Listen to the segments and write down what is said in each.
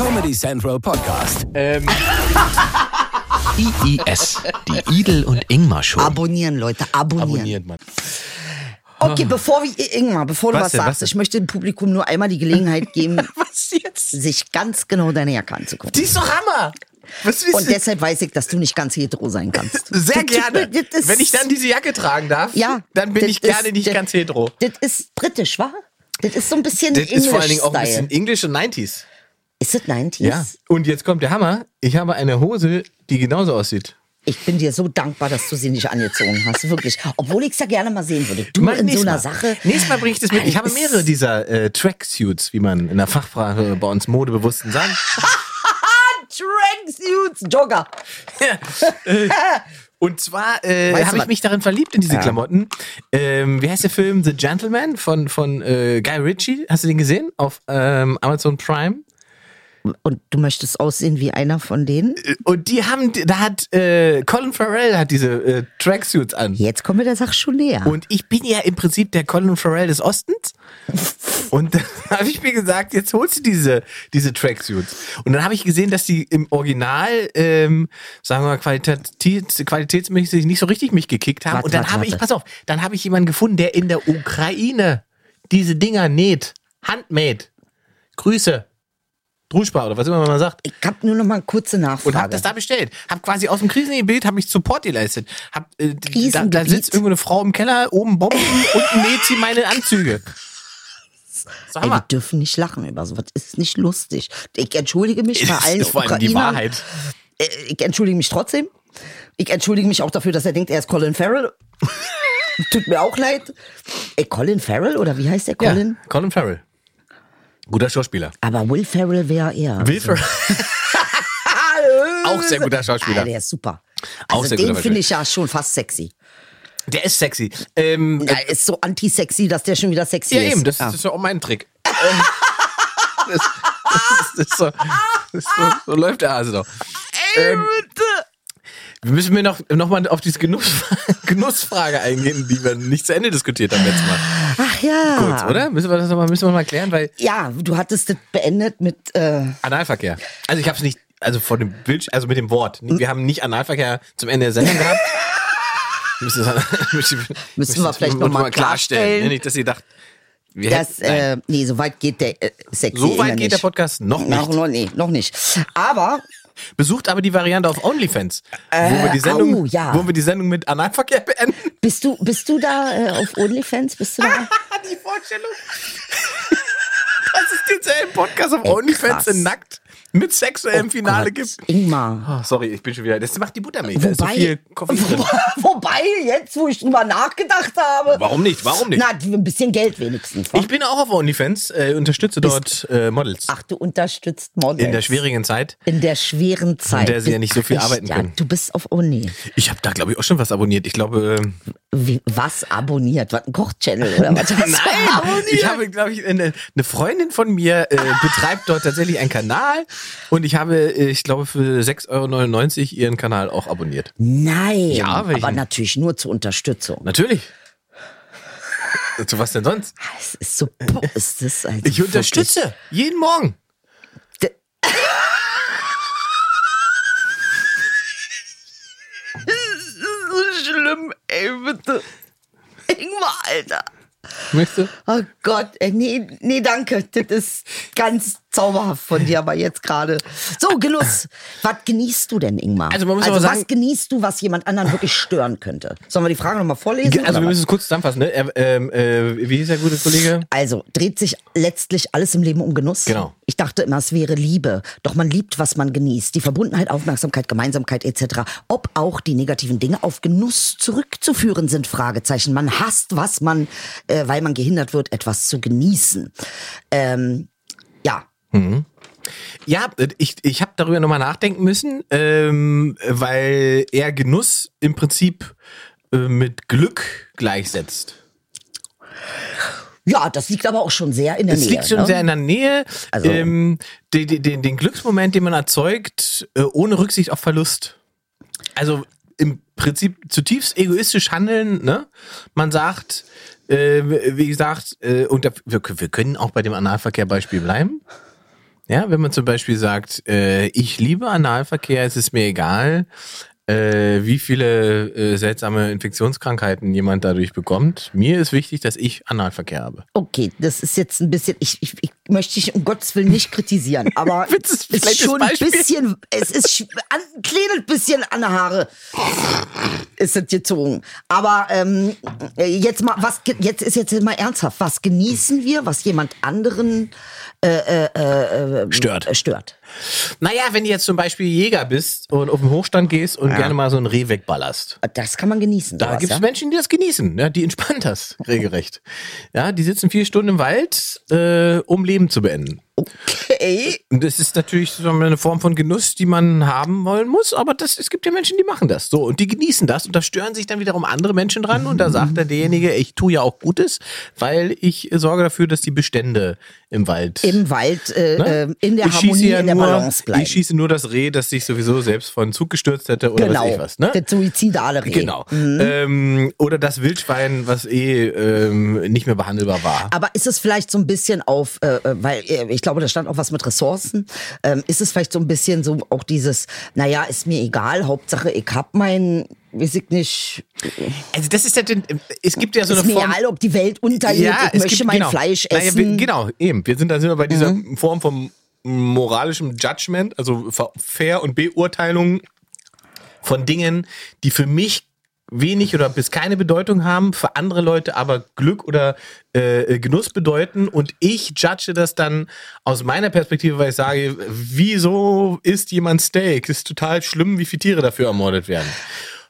Comedy Central Podcast. Ähm, IIS, die Idel und Ingmar Show. Abonnieren, Leute, abonnieren. abonniert man. Okay, bevor wir, Ingmar, bevor du Was was, denn, was sagst, denn? ich möchte dem Publikum nur einmal die Gelegenheit geben, Was jetzt? sich ganz genau deine Jacke anzugucken. Die ist doch Hammer. Was Und deshalb weiß ich, dass du nicht ganz hetero sein kannst. Sehr gerne. Wenn ich dann diese Jacke tragen darf, ja, dann bin ich gerne ist- nicht das- ganz hetero. Das ist britisch, wa? Das ist so ein bisschen Das ist vor allen Dingen auch ein bisschen English und 90s. Ist das 90s? Ja. Und jetzt kommt der Hammer. Ich habe eine Hose, die genauso aussieht. Ich bin dir so dankbar, dass du sie nicht angezogen hast, wirklich. Obwohl ich es ja gerne mal sehen würde. Du in so einer Mal. Sache. Nächstes Mal bringe ich das mit. Ich habe Es- mehrere dieser äh, Tracksuits, wie man in der Fachsprache bei uns Modebewussten sagt. Tracksuits, Jogger. Und zwar äh, habe ich mich darin verliebt in diese Klamotten. Ähm, wie heißt der Film The Gentleman von, von äh, Guy Ritchie? Hast du den gesehen? Auf ähm, Amazon Prime? Und du möchtest aussehen wie einer von denen? Und die haben, da hat äh, Colin Farrell hat diese äh, Tracksuits an. Jetzt kommen wir der Sache schon näher. Und ich bin ja im Prinzip der Colin Farrell des Ostens. Und dann habe ich mir gesagt, jetzt holst du diese, diese Tracksuits. Und dann habe ich gesehen, dass die im Original, ähm, sagen wir mal, qualitativ, qualitätsmäßig nicht so richtig mich gekickt haben. Warte, und dann warte, habe ich, pass auf, dann habe ich jemanden gefunden, der in der Ukraine diese Dinger näht. Handmade. Grüße. Druschbar oder was immer man sagt. ich habe nur noch mal eine kurze Und Nachfrage. hab das da bestellt. Hab quasi aus dem Krisengebiet habe ich Support geleistet. Hab, äh, da, da sitzt irgendwo eine Frau im Keller, oben Bomben, unten näht sie meine Anzüge. Sag Ey, wir dürfen nicht lachen über sowas. Ist nicht lustig. Ich entschuldige mich bei Das allen ist vor allem die. Wahrheit. Äh, Ich entschuldige mich trotzdem. Ich entschuldige mich auch dafür, dass er denkt, er ist Colin Farrell. Tut mir auch leid. Ey, Colin Farrell oder wie heißt der Colin? Ja, Colin Farrell. Guter Schauspieler. Aber Will Farrell wäre er. Will Ferrell. Auch sehr guter Schauspieler. Ah, der ist super. Auch Also sehr den finde ich ja schon fast sexy. Der ist sexy. Ähm, Er ist so anti-sexy, dass der schon wieder sexy ja, ist. eben, das, Ja. das ist ja auch mein Trick. Ähm, das, das, ist so, das ist so, so läuft der Hase doch. Ähm, wir müssen mir noch, noch mal auf diese Genuss, Genussfrage eingehen, die wir nicht zu Ende diskutiert haben letztes Mal. Ach ja. Kurz, oder? Müssen wir das noch mal, müssen wir mal klären, weil Ja, du hattest das beendet mit. Äh, Analverkehr. Also ich habe es nicht, also vor dem Bild, also mit dem Wort. Wir haben nicht Analverkehr zum Ende der Sendung gehabt. Müssen, müssen, Müssen wir vielleicht noch mal klarstellen. ne? Nicht, dass ihr dacht, wir das, hätten, äh, nee, so weit geht der äh, sexy so weit geht der. Podcast noch Noch, nicht. noch, nee, noch nicht. Aber Besucht aber die Variante auf OnlyFans, wo, wir die Sendung, au, ja. wo wir die Sendung mit Analverkehr beenden. bist du, bist du da äh, auf OnlyFans? Bist du da? die Vorstellung. Dass es denselben Podcast auf Ey, OnlyFans krass. in nackt mit sexuellem Finale Gott, gibt. Ingmar. Oh, sorry, ich bin schon wieder. Das macht die Buttermilch. Da ist so Wobei, viel Koffein drin. wobei, jetzt, wo ich drüber nachgedacht habe. Warum nicht? Warum nicht? Na, ein bisschen Geld wenigstens. wa? Ich bin auch auf OnlyFans, äh, unterstütze dort äh, Models. Ach, du unterstützt Models. in der schwierigen Zeit. In der schweren Zeit. der sie ja nicht so viel Echt, arbeiten ja, können. Du bist auf Uni. Ich habe da, glaube ich, auch schon was abonniert. Ich glaube, äh, Wie, was abonniert? Was, ein Kochchannel oder was? du abonniert? ich habe, glaube ich, eine, eine Freundin von mir äh, betreibt dort tatsächlich einen Kanal und ich habe, äh, ich glaube, für 6,99 Euro ihren Kanal auch abonniert. Nein, Ja, aber natürlich nur zur Unterstützung. Natürlich. Zu was denn sonst? Es ist so, ist das also Ich unterstütze jeden Morgen. wirklich- so schlimm, ey, bitte. Ingmar, Alter. Möchtest du? Oh Gott, ey, nee, nee, danke. Das ist ganz zauberhaft von dir, aber jetzt gerade. So, Genuss. Was genießt du denn, Ingmar? Also man muss also aber was sagen- genießt du, was jemand anderen wirklich stören könnte? Sollen wir die Frage nochmal vorlesen? Also wir müssen es kurz zusammenfassen. Ne? Ähm, äh, wie hieß der gute Kollege? Also dreht sich letztlich alles im Leben um Genuss. Genau. Ich dachte immer, es wäre Liebe. Doch man liebt, was man genießt. Die Verbundenheit, Aufmerksamkeit, Gemeinsamkeit etc. Ob auch die negativen Dinge auf Genuss zurückzuführen sind, Fragezeichen. Man hasst, was man, äh, weil man gehindert wird, etwas zu genießen. Ähm, ja, Ja, ich, ich habe darüber nochmal nachdenken müssen, ähm, weil er Genuss im Prinzip äh, mit Glück gleichsetzt. ja, das liegt aber auch schon sehr in der Es Nähe. liegt schon ne? sehr in der Nähe. Also- ähm, den, den, den Glücksmoment, den man erzeugt, äh, ohne Rücksicht auf Verlust. Also im Prinzip zutiefst egoistisch handeln. Ne? Man sagt, äh, wie gesagt, äh, und da, wir, wir können auch bei dem Analverkehr-Beispiel bleiben. Ja, wenn man zum Beispiel sagt, äh, ich liebe Analverkehr, es ist mir egal, äh, wie viele äh, seltsame Infektionskrankheiten jemand dadurch bekommt. Mir ist wichtig, dass ich Analverkehr habe. Okay, das ist jetzt ein bisschen, ich, ich, ich möchte dich um Gottes Willen nicht kritisieren, aber es ist schon ein bisschen, es ist an, ein kleines bisschen an der Haare ist es gezogen. Aber ähm, jetzt mal, was, jetzt ist jetzt mal ernsthaft, was genießen wir, was jemand anderen äh, äh, äh, Stört. äh, stört? Naja, wenn du jetzt zum Beispiel Jäger bist und auf den Hochstand gehst und gerne mal so ein Reh wegballerst. Das kann man genießen. Da gibt es ja? Menschen, die das genießen, ja, die entspannt das regelrecht. Ja, die sitzen vier Stunden im Wald, äh, um Leben zu beenden. Okay. Und das ist natürlich so eine Form von Genuss, die man haben wollen muss, aber das, es gibt ja Menschen, die machen das. So, und die genießen das und da stören sich dann wiederum andere Menschen dran und da sagt dann derjenige, ich tue ja auch Gutes, weil ich sorge dafür, dass die Bestände im Wald. Im Wald, äh, Ne? äh, in der ich Harmonie, ja in der nur, Balance bleiben. Ich schieße nur das Reh, das sich sowieso selbst von Zug gestürzt hätte oder genau. was ich was. Ne? Das suizidale Reh. Genau. Ähm, oder das Wildschwein, was eh ähm, nicht mehr behandelbar war. Aber ist es vielleicht so ein bisschen auf, äh, äh, weil äh, ich glaube, da stand auch was mit Ressourcen, ähm, ist es vielleicht so ein bisschen so auch dieses, naja, ist mir egal, Hauptsache ich hab mein, weiß ich nicht, Also das ist ja, den- es gibt ja so ist eine Form. egal, ob die Welt untergeht, ich möchte mein Fleisch Naja, essen. wir, genau, eben. Wir sind da sind wir bei dieser Form von moralischem Judgment, also Fair- und Beurteilung von Dingen, die für mich wenig oder bis keine Bedeutung haben, für andere Leute aber Glück oder äh, Genuss bedeuten und ich judge das dann aus meiner Perspektive, weil ich sage, wieso isst jemand Steak? ist total schlimm, wie viele Tiere dafür ermordet werden.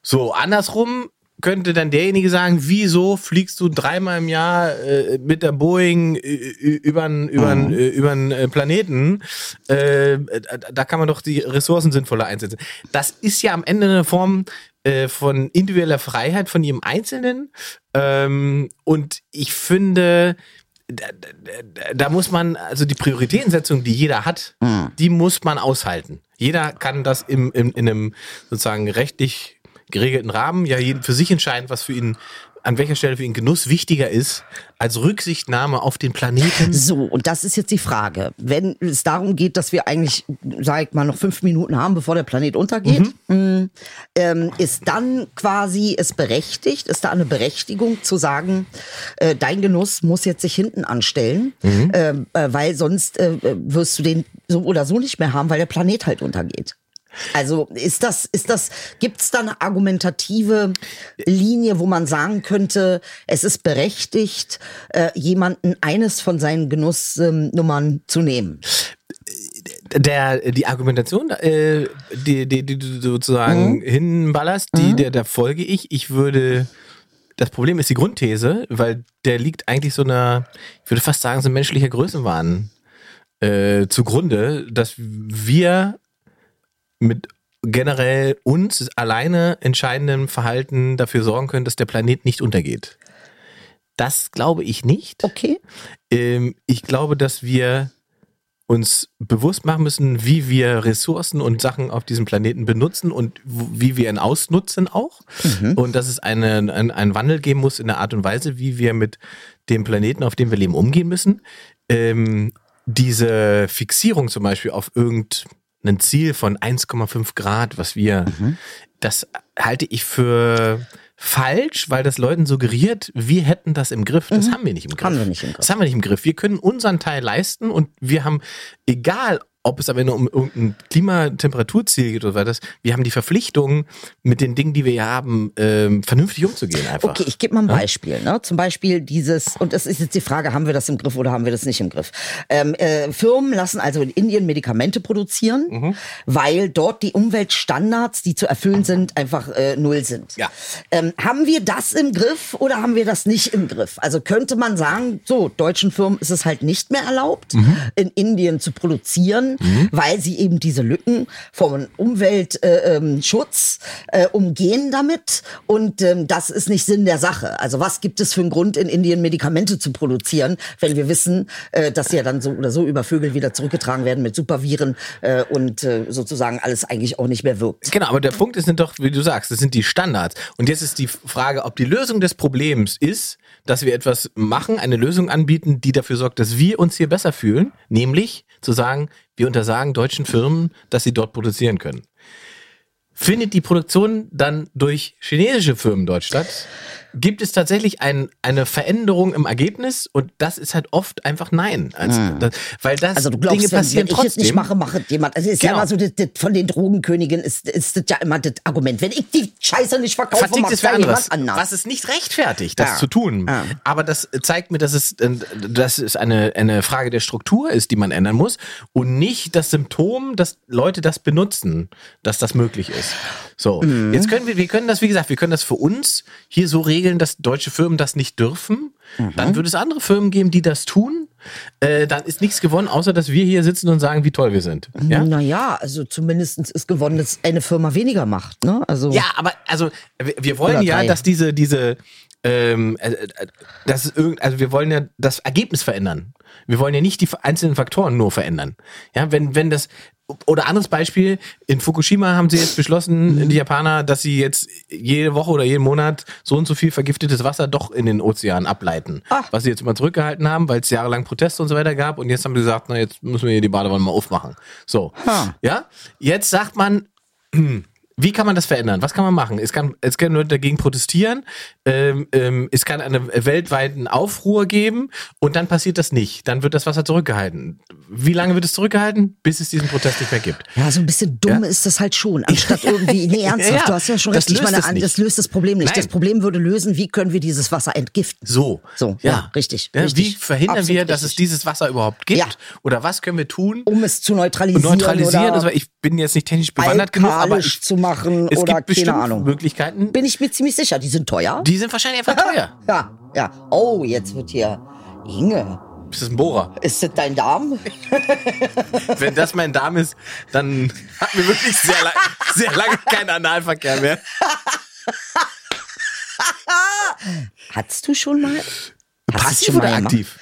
So, andersrum könnte dann derjenige sagen, wieso fliegst du dreimal im Jahr äh, mit der Boeing über einen äh, übern äh, Planeten? Äh, da kann man doch die Ressourcen sinnvoller einsetzen. Das ist ja am Ende eine Form äh, von individueller Freiheit von jedem Einzelnen. Ähm, und ich finde, da, da, da muss man, also die Prioritätensetzung, die jeder hat, die muss man aushalten. Jeder kann das im, im, in einem sozusagen rechtlich geregelten Rahmen ja jeden für sich entscheiden, was für ihn, an welcher Stelle für ihn Genuss wichtiger ist, als Rücksichtnahme auf den Planeten. So, und das ist jetzt die Frage. Wenn es darum geht, dass wir eigentlich, sag ich mal, noch fünf Minuten haben, bevor der Planet untergeht, mh, ähm, ist dann quasi es berechtigt, ist da eine Berechtigung zu sagen, äh, dein Genuss muss jetzt sich hinten anstellen, ähm, äh, weil sonst äh, wirst du den so oder so nicht mehr haben, weil der Planet halt untergeht. Also ist das, ist das, gibt's da eine argumentative Linie, wo man sagen könnte, es ist berechtigt, äh, jemanden eines von seinen Genussnummern zu nehmen? Der, die Argumentation, äh, die, die, die du sozusagen hinballerst, die, der, der folge ich. Ich würde, das Problem ist die Grundthese, weil der liegt eigentlich so einer, ich würde fast sagen, so ein menschlicher Größenwahn äh, zugrunde, dass wir mit generell uns alleine entscheidendem Verhalten dafür sorgen können, dass der Planet nicht untergeht. Das glaube ich nicht. Okay. Ähm, ich glaube, dass wir uns bewusst machen müssen, wie wir Ressourcen und Sachen auf diesem Planeten benutzen und wie wir ihn ausnutzen auch. Und dass es eine, ein, einen Wandel geben muss in der Art und Weise, wie wir mit dem Planeten, auf dem wir leben, umgehen müssen. Ähm, diese Fixierung zum Beispiel auf irgendein Ziel von 1,5 Grad, was wir, das halte ich für falsch, weil das Leuten suggeriert, wir hätten das im Griff. Das haben wir nicht im Griff. Haben wir nicht im Griff. Das haben wir nicht im Griff. Wir können unseren Teil leisten und wir haben, egal ob es am Ende um irgendein Klimatemperaturziel geht oder was, wir haben die Verpflichtung, mit den Dingen, die wir hier haben, ähm, vernünftig umzugehen einfach. Okay, ich gebe mal ein Beispiel. Ne? Zum Beispiel dieses, und das ist jetzt die Frage, haben wir das im Griff oder haben wir das nicht im Griff? Ähm, äh, Firmen lassen also in Indien Medikamente produzieren, Mhm. weil dort die Umweltstandards, die zu erfüllen sind, einfach äh, null sind. Ja. Ähm, haben wir das im Griff oder haben wir das nicht im Griff? Also könnte man sagen, so, deutschen Firmen ist es halt nicht mehr erlaubt, Mhm. in Indien zu produzieren, weil sie eben diese Lücken vom Umweltschutz äh, ähm, äh, umgehen damit. Und ähm, das ist nicht Sinn der Sache. Also was gibt es für einen Grund, in Indien Medikamente zu produzieren, wenn wir wissen, äh, dass sie ja dann so oder so über Vögel wieder zurückgetragen werden mit Superviren äh, und äh, sozusagen alles eigentlich auch nicht mehr wirkt. Genau, aber der Punkt ist sind doch, wie du sagst, das sind die Standards. Und jetzt ist die Frage, ob die Lösung des Problems ist, dass wir etwas machen, eine Lösung anbieten, die dafür sorgt, dass wir uns hier besser fühlen, nämlich zu sagen, wir untersagen deutschen Firmen, dass sie dort produzieren können. Findet die Produktion dann durch chinesische Firmen dort statt? Gibt es tatsächlich ein, eine Veränderung im Ergebnis? Und das ist halt oft einfach nein. Also, das, weil das Also du glaubst, Dinge wenn, passieren wenn ich trotzdem. es nicht mache, mache jemand. Also ist ja Genau. immer so, das, das, von den Drogenkönigen ist, ist das ja immer das Argument. Wenn ich die Scheiße nicht verkaufe, macht es für ja anderes. jemand anders. Was es nicht rechtfertigt, das Ja. zu tun. Ja. Aber das zeigt mir, dass es, äh, dass es eine, eine Frage der Struktur ist, die man ändern muss und nicht das Symptom, dass Leute das benutzen, dass das möglich ist. So, Mhm. jetzt können wir, wir können das, wie gesagt, wir können das für uns hier so regeln, dass deutsche Firmen das nicht dürfen. Mhm. Dann würde es andere Firmen geben, die das tun. Äh, dann ist nichts gewonnen, außer dass wir hier sitzen und sagen, wie toll wir sind. Ja? Naja, also zumindest ist gewonnen, dass eine Firma weniger macht. Ne? Also Ja, aber also wir, wir wollen ja, dass diese diese ähm, äh, äh, das ist irgend, also wir wollen ja das Ergebnis verändern. Wir wollen ja nicht die einzelnen Faktoren nur verändern. Ja, wenn wenn das oder anderes Beispiel, in Fukushima haben sie jetzt beschlossen, die Japaner, dass sie jetzt jede Woche oder jeden Monat so und so viel vergiftetes Wasser doch in den Ozean ableiten. Ach. Was sie jetzt immer zurückgehalten haben, weil es jahrelang Proteste und so weiter gab. Und jetzt haben sie gesagt, na, jetzt müssen wir hier die Badewanne mal aufmachen. So. Ha. Ja, jetzt sagt man, wie kann man das verändern? Was kann man machen? Es kann, es können Leute dagegen protestieren. Ähm, ähm, es kann einen weltweiten Aufruhr geben und dann passiert das nicht. Dann wird das Wasser zurückgehalten. Wie lange wird es zurückgehalten? Bis es diesen Protest nicht mehr gibt. Ja, so ein bisschen dumm Ja? ist das halt schon. Anstatt irgendwie, nee, ernsthaft, Ja, du hast ja schon Das löst meine, es nicht. das löst das Problem nicht. Nein. Das Problem würde lösen, wie können wir dieses Wasser entgiften? So. So, ja, richtig, Ja, richtig. Wie verhindern Absolut wir, dass es richtig. dieses Wasser überhaupt gibt? Oder was können wir tun? Um es zu neutralisieren, Und neutralisieren. oder Also ich bin jetzt nicht technisch bewandert genug, aber ich, zu machen es oder gibt keine Ahnung. Möglichkeiten. Bin ich mir ziemlich sicher, die sind teuer. Die sind wahrscheinlich einfach teuer. Ja, ja. Oh, jetzt wird hier. Inge, Das ist ein Bohrer. ist das dein Darm? Wenn das mein Darm ist, dann hatten wir wirklich sehr, lang, sehr lange keinen Analverkehr mehr. Hattest du schon mal? Hast du Passiv schon mal oder gemacht? aktiv?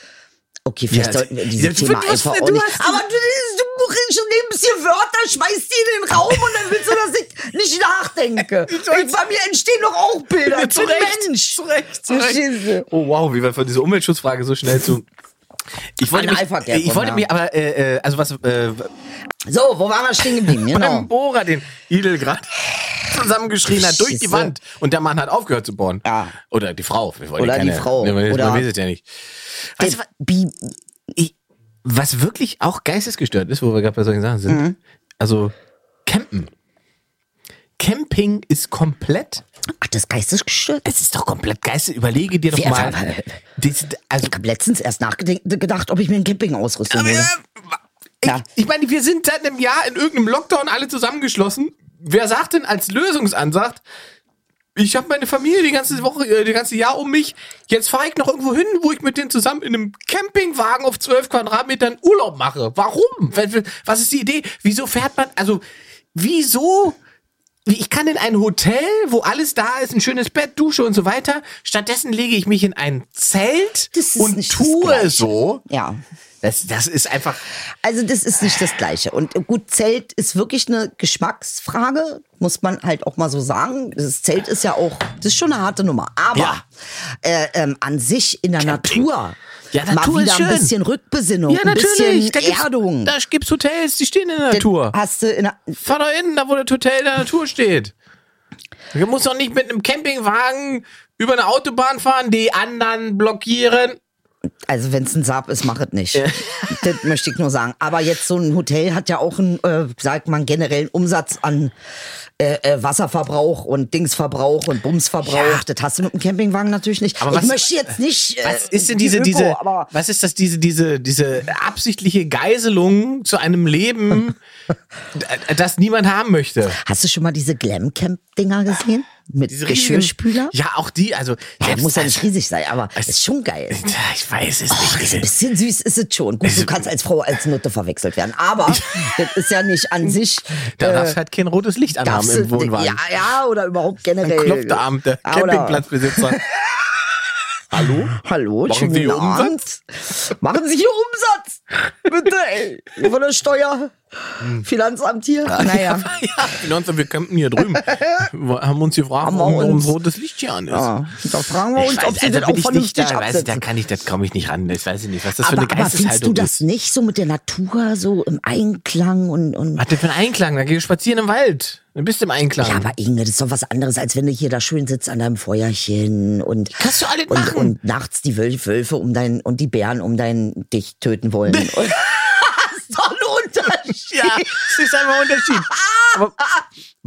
Okay, vielleicht Ja, sollten wir ja, dieses du- Thema einfach auch nicht. Aber du, du schon nimmst hier Wörter, schmeißt die in den Raum und dann willst du, dass ich nicht nachdenke. Ich, bei mir entstehen doch auch Bilder. Ich zu Recht, Mensch. zu Recht, zu? Recht. Oh wow, wie wir von dieser Umweltschutzfrage so schnell zu... Ich wollte mich, ich wollte ja. mich aber, äh, äh, also was, äh, So, wo waren wir stehen geblieben? Genau. beim Bohrer, den Idel gerade zusammengeschrien hat durch die. Wand und der Mann hat aufgehört zu bohren. Ja. Oder die Frau. Oder ja die keine, Frau. Wollen, Oder- man weiß es ja nicht. Weißt du, ich, was wirklich auch geistesgestört ist, wo wir gerade bei solchen Sachen sind, Mhm. also Campen. Camping ist komplett, Ach, das ist geistesgestört? es ist doch komplett geistes. Überlege dir doch Wer- mal. Das, also, Ich habe letztens erst nachgedacht, ob ich mir ein Campingausrüstung aber, hole. äh, ich, ich meine, wir sind seit einem Jahr in irgendeinem Lockdown alle zusammengeschlossen. Wer sagt denn als Lösungsansatz, ich habe meine Familie die ganze Woche, äh, die ganze Jahr um mich. Jetzt fahre ich noch irgendwo hin, wo ich mit denen zusammen in einem Campingwagen auf 12 Quadratmetern Urlaub mache. Warum? Was ist die Idee? Wieso fährt man, also, wieso? Ich kann in ein Hotel, wo alles da ist, ein schönes Bett, Dusche und so weiter. Stattdessen lege ich mich in ein Zelt und tue so. Ja. Das, das ist einfach. Also das ist nicht das Gleiche. Und gut, Zelt ist wirklich eine Geschmacksfrage, muss man halt auch mal so sagen. Das Zelt ist ja auch, das ist schon eine harte Nummer. Aber Ja. äh, ähm, an sich in der Natur, Ja, Natur mal ist wieder schön. ein bisschen Rückbesinnung, Ja, ein natürlich. Da bisschen gibt's, Erdung. da gibt's Hotels, die stehen in der Natur. Hast du in der, Fahr doch hin, da wo das Hotel in der Natur steht. Du musst doch nicht mit einem Campingwagen über eine Autobahn fahren, die anderen blockieren. Also wenn es ein Saab ist, mach es nicht. das möchte ich nur sagen. Aber jetzt so ein Hotel hat ja auch einen, äh, sagt man, generellen Umsatz an äh, äh, Wasserverbrauch und Dingsverbrauch und Bumsverbrauch. Ja. Das hast du mit dem Campingwagen natürlich nicht. Aber ich was- möchte jetzt nicht. Äh, Was ist denn die diese, Öko, diese, was ist das, diese, diese, diese absichtliche Geiselung zu einem Leben, das niemand haben möchte? Hast du schon mal diese Glam-Camp-Dinger gesehen? Mit Diese Geschirrspüler? Ja, auch die, also. Ja, muss ja nicht riesig sein, aber Es- ist schon geil. Ich weiß es Ach, nicht. ein bisschen süß ist es schon. Gut, du kannst als Frau als Nutte verwechselt werden. Aber das ist ja nicht an sich. Da äh, darfst halt kein rotes Licht anhaben im Wohnwagen. Ja, ja, oder überhaupt generell. klopft der Campingplatzbesitzer. Hallo? Hallo, Machen Sie hier Abend. Machen Sie hier Umsatz. Bitte, ey. Von der Steuer. Finanzamt hier? Naja. ja, Finanzamt, wir campen hier drüben. Wir haben uns gefragt, Haben warum, warum rotes Licht hier an ist. Ja, da fragen wir Ich uns, weiß, ob sie also das auch ich vernünftig nicht, da, weiß ich, da kann ich, das komme ich nicht ran. Das weiß ich nicht, was das für Aber, eine aber findest Geisteshaltung du das ist. nicht so mit der Natur, so im Einklang und, und Was denn für ein Einklang? Da gehst du spazieren im Wald. Dann bist du im Einklang. Ja, aber Inge, das ist doch was anderes, als wenn du hier da schön sitzt an deinem Feuerchen und Kannst du alles und, machen. und nachts die Wölfe, Wölfe um dein und die Bären um dein dich töten wollen. Und- das ist doch ein Unterschied. Ja, das ist einfach ein Unterschied. Aber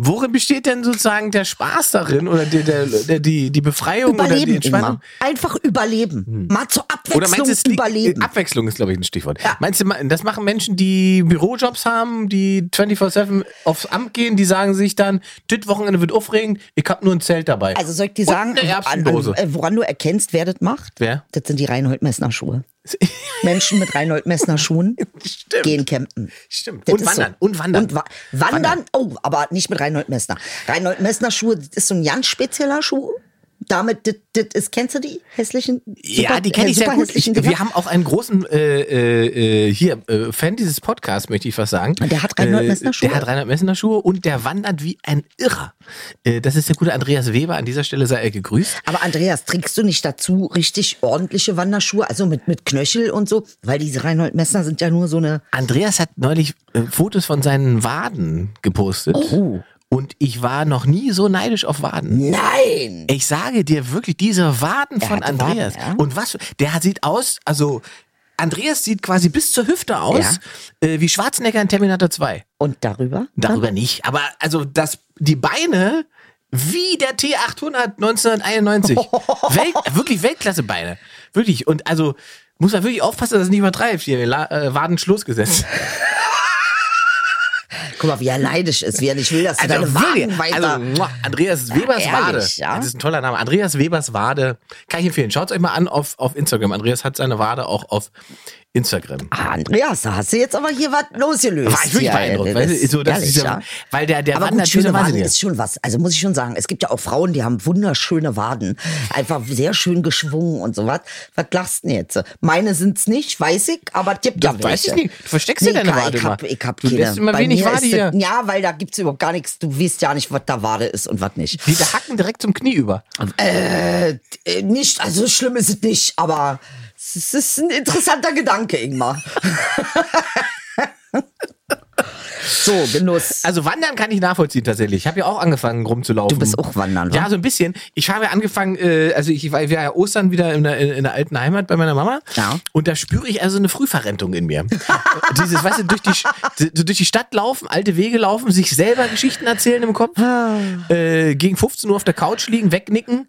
worin besteht denn sozusagen der Spaß darin oder der, der, der, die, die Befreiung oder die Überleben Entspannung? immer. Einfach überleben. Mal zur Abwechslung Oder meinst du, überleben. Abwechslung ist, glaube ich, ein Stichwort. Meinst du, das machen Menschen, die Bürojobs haben, die 24-7 aufs Amt gehen, die sagen sich dann, das Wochenende wird aufregend, ich habe nur ein Zelt dabei. also soll ich dir sagen, an, an, äh, woran du erkennst, wer das macht? Wer? Das sind die Reinhold Messner Schuhe. Menschen mit Reinhold Messner Schuhen Stimmt. gehen campen. Stimmt. Das Und wandern. Und wandern. Und wa wandern. Oh, aber nicht mit Reinhold Messner. Reinhold Messner Schuhe ist so ein ganz spezieller Schuh. Damit, das, das ist, kennst du die hässlichen? Ja, super- die kenne äh, ich sehr gut. Ich, wir haben auch einen großen äh, äh, äh, hier äh, Fan dieses Podcasts, möchte ich was sagen. Und der hat Reinhold Messner Schuhe? Der hat Reinhard Messner Schuhe und der wandert wie ein Irrer. Äh, das ist der gute Andreas Weber. An dieser Stelle sei er gegrüßt. Aber Andreas, trägst du nicht dazu richtig ordentliche Wanderschuhe, also mit, mit Knöchel und so? Weil diese Reinhold Messner sind ja nur so eine. Andreas hat neulich äh, Fotos von seinen Waden gepostet. Oh. Und ich war noch nie so neidisch auf Waden. Nein! Ich sage dir wirklich, diese Waden Er von Andreas. Waden, ja? Und was, der sieht aus, also Andreas sieht quasi bis zur Hüfte aus, äh, wie Schwarzenegger in Terminator 2. Und darüber? Darüber nicht. Aber also das, die Beine wie der T800 1991. Welt, wirklich Weltklasse-Beine. Wirklich. Und also muss man wirklich aufpassen, dass es nicht übertreibt. Hier, äh, Wadenschlussgesetz. Guck mal, wie er neidisch ist, wie er nicht will, dass du deine Waden weiter. also, Andreas Webers ehrlich, Wade. ja? Das ist ein toller Name. Andreas Webers Wade. Kann ich empfehlen. Schaut euch mal an auf, auf Instagram. Andreas hat seine Wade auch auf Instagram. ah, Andreas, da hast du jetzt aber hier was losgelöst. War ich wirklich beeindruckt. ey. Weißt du, so, ehrlich, ist ja, ja. Weil der, der Aber wandert gut, schöne Waden ist schon was. Also muss ich schon sagen, es gibt ja auch Frauen, die haben wunderschöne Waden. Einfach sehr schön geschwungen und so was. Was lachst du denn jetzt? Meine sind's nicht, weiß ich, aber es gibt ja Das welche. weiß ich nicht. Du versteckst dir deine Wade ich hab, ich hab Du keine. lässt immer Bei wenig Wade hier. Das, ja, weil da gibt's überhaupt gar nichts. Du weißt ja nicht, was da Wade ist und was nicht. Die da hacken direkt zum Knie über. Äh, nicht, also schlimm ist es nicht, aber es ist ein interessanter Gedanke, Ingmar. so, Genuss. Also wandern kann ich nachvollziehen tatsächlich. Ich habe ja auch angefangen rumzulaufen. Du bist auch wandern, wa? Ja, so ein bisschen. Ich habe ja angefangen, äh, also ich war ja Ostern wieder in der, in der alten Heimat bei meiner Mama. Ja. Und da spüre ich also eine Frühverrentung in mir. Dieses, weißt du, durch die, durch die Stadt laufen, alte Wege laufen, sich selber Geschichten erzählen im Kopf, Ah. äh, gegen 15 Uhr auf der Couch liegen, wegnicken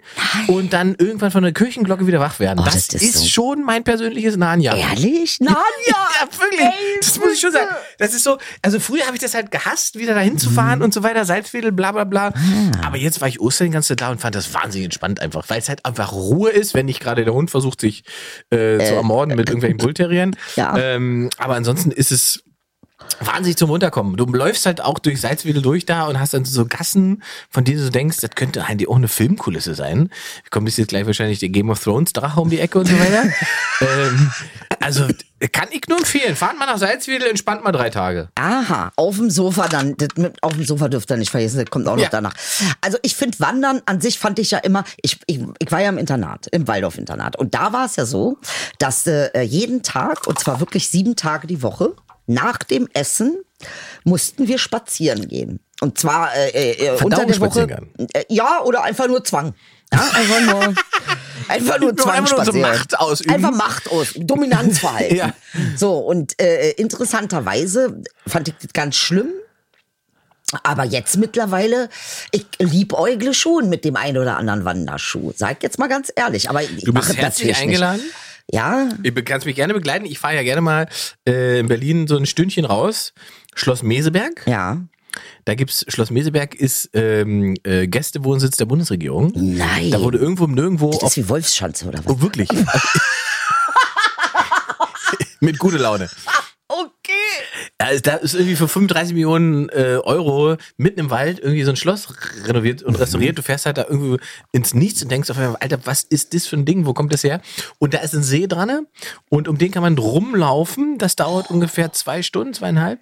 und dann irgendwann von der Kirchenglocke wieder wach werden. Oh, das, das ist so. schon mein persönliches Narnia. Ehrlich? Nein, ja. Ja, wirklich. das muss ich schon sagen. Das ist so, also früher habe ich das halt gehasst, wieder dahin zu fahren Mhm. und so weiter, Salzwedel, bla bla bla. Ah. Aber jetzt war ich Ostern die ganze Zeit da und fand das wahnsinnig entspannt einfach, weil es halt einfach Ruhe ist, wenn nicht gerade der Hund versucht, sich äh, zu ermorden mit irgendwelchen Bullterrieren. Ja. Ähm, aber ansonsten ist es wahnsinnig zum Runterkommen. Du läufst halt auch durch Salzwedel durch da und hast dann so Gassen, von denen du denkst, das könnte eigentlich auch eine Filmkulisse sein. Kommt jetzt gleich wahrscheinlich der Game of Thrones Drache um die Ecke und so weiter. ähm, also kann ich nur empfehlen. Fahrt mal nach Salzwedel, entspannt mal drei Tage. Aha, auf dem Sofa dann. Das mit, auf dem Sofa dürft ihr nicht vergessen, das kommt auch noch Ja. danach. Also ich finde Wandern an sich fand ich ja immer, ich, ich, ich war ja im Internat, im Waldorf-Internat. Und da war es ja so, dass äh, jeden Tag, und zwar wirklich sieben Tage die Woche, nach dem Essen mussten wir spazieren gehen. Und zwar äh, äh, unter der Woche. Äh, ja, oder einfach nur Zwang. Ja, einfach nur, einfach nur Zwang einfach nur so. Macht ausüben. Einfach Macht aus, Dominanzverhalten. Ja. So, und äh, interessanterweise fand ich das ganz schlimm. Aber jetzt mittlerweile, ich liebäugle schon mit dem einen oder anderen Wanderschuh. Sag jetzt mal ganz ehrlich. Aber ich Du bist herzlich eingeladen. Nicht. Ja, Du kannst mich gerne begleiten. Ich fahre ja gerne mal äh, in Berlin so ein Stündchen raus. Schloss Meseberg. ja. Da gibt's Schloss Meseberg ist ähm, äh, Gästewohnsitz der Bundesregierung. Nein. Da wurde irgendwo nirgendwo Das ist wie Wolfschanze oder was? Oh, wirklich. Mit gute Laune. Okay. Also da ist irgendwie für 35 Millionen äh, Euro mitten im Wald irgendwie so ein Schloss renoviert und restauriert. Du fährst halt da irgendwie ins Nichts und denkst auf einmal, Alter, was ist das für ein Ding? Wo kommt das her? Und da ist ein See dran und um den kann man rumlaufen. Das dauert ungefähr zwei Stunden, zweieinhalb.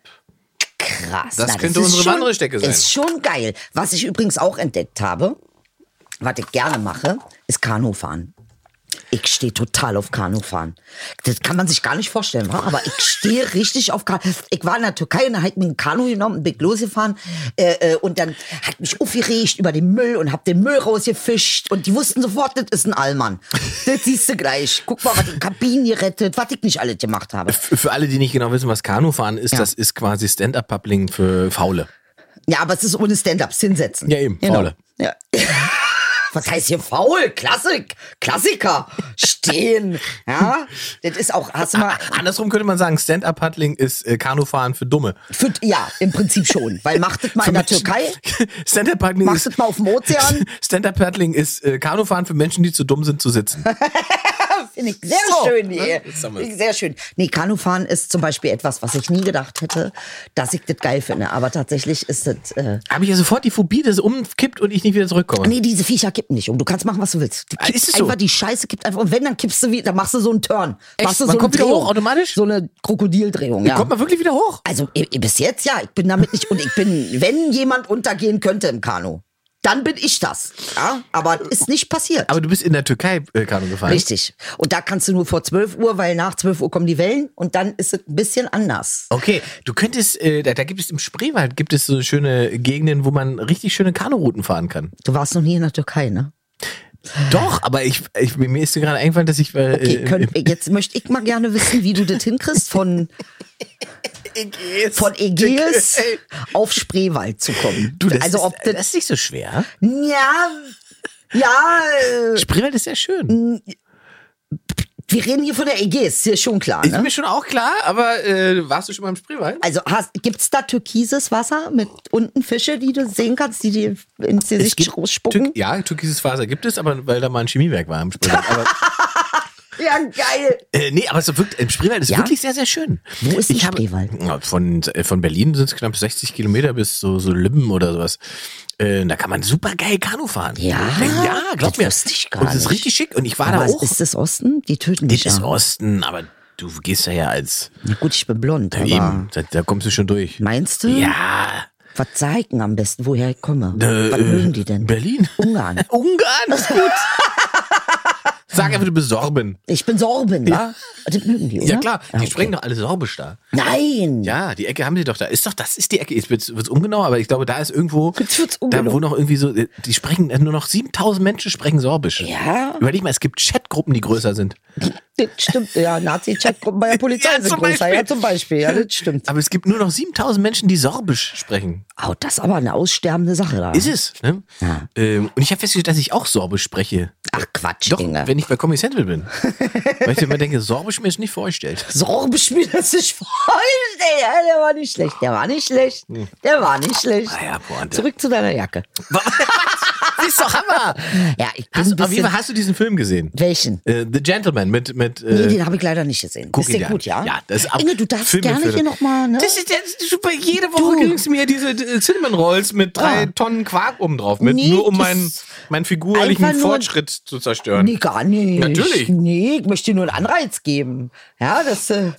Krass. Das Na, könnte ist unsere schon- sein. Ist schon geil. Was ich übrigens auch entdeckt habe, was ich gerne mache, ist Kanufahren. Ich stehe total auf Kanufahren. Das kann man sich gar nicht vorstellen, wa? aber ich stehe richtig auf Kanu. Ich war in der Türkei und da hat mir ein Kanu genommen und bin losgefahren äh, äh, und dann hat mich aufgeregt über den Müll und hab den Müll rausgefischt und die wussten sofort, das ist ein Allmann. Das siehst du gleich. Guck mal, was ich Kabinen gerettet, was ich nicht alles gemacht habe. Für alle, die nicht genau wissen, was Kanufahren ist, Ja. das ist quasi Stand-Up-Paddling für Faule. Ja, aber es ist ohne Stand-Ups hinsetzen. Ja, eben, Genau. Faule. Ja. Was heißt hier faul? Klassik, Klassiker. Stehen. Ja, das ist auch, hast du mal, Andersrum könnte man sagen, Stand-Up-Paddling ist äh, Kanufahren für Dumme. für, ja, im Prinzip schon. Weil macht das mal in der Türkei, Stand-Up-Paddling macht das mal auf dem Ozean. Stand-Up-Paddling ist äh, Kanufahren für Menschen, die zu dumm sind zu sitzen. Finde ich sehr So, schön. ne? Sehr schön. Nee, Kanufahren ist zum Beispiel etwas, was ich nie gedacht hätte, dass ich das geil finde. Aber tatsächlich ist das, äh, Habe ich ja sofort die Phobie, dass es umkippt und ich nicht wieder zurückkomme. Nee, diese Viecher kippen nicht um. Du kannst machen, was du willst. Die Ah, kippt ist es so? einfach, die Scheiße kippt einfach. Und wenn, dann kippst du wieder, dann machst du so einen Turn. Echt? Machst du Man so kommt eine wieder hoch automatisch? So eine Krokodildrehung, ja. Kommt man wirklich wieder hoch? Also bis jetzt ja, ich bin damit nicht. Und ich bin, wenn jemand untergehen könnte im Kanu, dann bin ich das. Ja, aber ist nicht passiert. Aber du bist in der Türkei äh, Kanu gefahren. Richtig. Und da kannst du nur vor 12 Uhr, weil nach 12 Uhr kommen die Wellen und dann ist es ein bisschen anders. Okay, du könntest, äh, da, da gibt es im Spreewald gibt es so schöne Gegenden, wo man richtig schöne Kanurouten fahren kann. Du warst noch nie in der Türkei, ne? Doch, aber ich, ich mir ist gerade eingefallen, dass ich äh, Okay, könnt, jetzt möchte ich mal gerne wissen, wie du das hinkriegst, von, Ägäis. von Ägäis auf Spreewald zu kommen. Du, das, also ist, ob das, das ist nicht so schwer. ja, ja, äh, Spreewald ist sehr schön. wir reden hier von der Ägäis, ist ja schon klar, Ist ne? mir schon auch klar, aber äh, warst du schon mal im Spreewald? Also hast, gibt's da türkises Wasser mit unten Fische, die du sehen kannst, die dir ins Gesicht rausspucken? Türk, ja, türkises Faser gibt es, aber weil da mal ein Chemiewerk war im Spreewald. Ja, geil. äh, nee, aber es ist wirklich, im Spreewald ist Ja? wirklich sehr, sehr schön. Wo ist ich habe- Spreewald? Ja, Von, äh, von Berlin sind es knapp 60 Kilometer bis so, so Lübben oder sowas. Äh, da kann man super geil Kanu fahren. Ja? ja, glaub Das mir. wusste ich gar Und es ist richtig schick. Und ich war Aber da auch. ist das Osten? Die töten Das dich ist ja. Osten, aber du gehst da ja als Na gut, ich bin blond, aber eben. Da, da kommst du schon durch. meinst du? Ja. Was zeigen am besten, woher ich komme? Äh, Was äh, mögen die denn? Berlin. Ungarn. Ungarn ist gut. Sag einfach, du bist Sorben. Ich bin Sorben, ja? Das mögen die, oder? Ja klar, die okay. sprechen doch alle Sorbisch da. Nein! Ja, die Ecke haben die doch da. Ist doch, das ist die Ecke. Jetzt wird's, wird's ungenau, aber ich glaube, da ist irgendwo, Jetzt wird's da wo noch irgendwie so, die sprechen, nur noch 7000 Menschen sprechen Sorbisch. Ja. Überleg mal, es gibt Chatgruppen, die größer sind. Das stimmt, ja. Nazi-Chatgruppen bei der Polizei Ja, sind größer. Beispiel. Ja, zum Beispiel. Ja, das stimmt. Aber es gibt nur noch 7000 Menschen, die Sorbisch sprechen. Oh, das ist aber eine aussterbende Sache da. Ist es, ne? Ja. Ähm, und ich habe festgestellt, dass ich auch Sorbisch spreche. Ach Quatsch, Doch, Inge. wenn ich bei Comedy Central bin. Weil ich immer denke, Sorbisch mir ist nicht vorgestellt. Sorbisch mir das sich vorstellen. Ja, der war nicht schlecht. Der war nicht schlecht. Der war nicht schlecht. Ah ja. Zurück zu deiner Jacke. Das ist doch Hammer! Ja, ich bin Hast, ein auf jeden bisschen... Fall hast du diesen Film gesehen? Welchen? Äh, The Gentleman mit, mit Nee, äh, den habe ich leider nicht gesehen. guck ist der gut, ja? Ja, das ist ab- Inge, du darfst Film gerne hier nochmal, ne? Das ist, das ist super. Jede Woche Du. ging's mir diese äh, Cinnamon Rolls mit drei Ah. Tonnen Quark oben drauf. Mit, Nee, nur um meinen, meinen figurlichen Fortschritt zu zerstören. Nee, gar nicht. Natürlich. Nee, ich möchte dir nur einen Anreiz geben. Ja, das äh,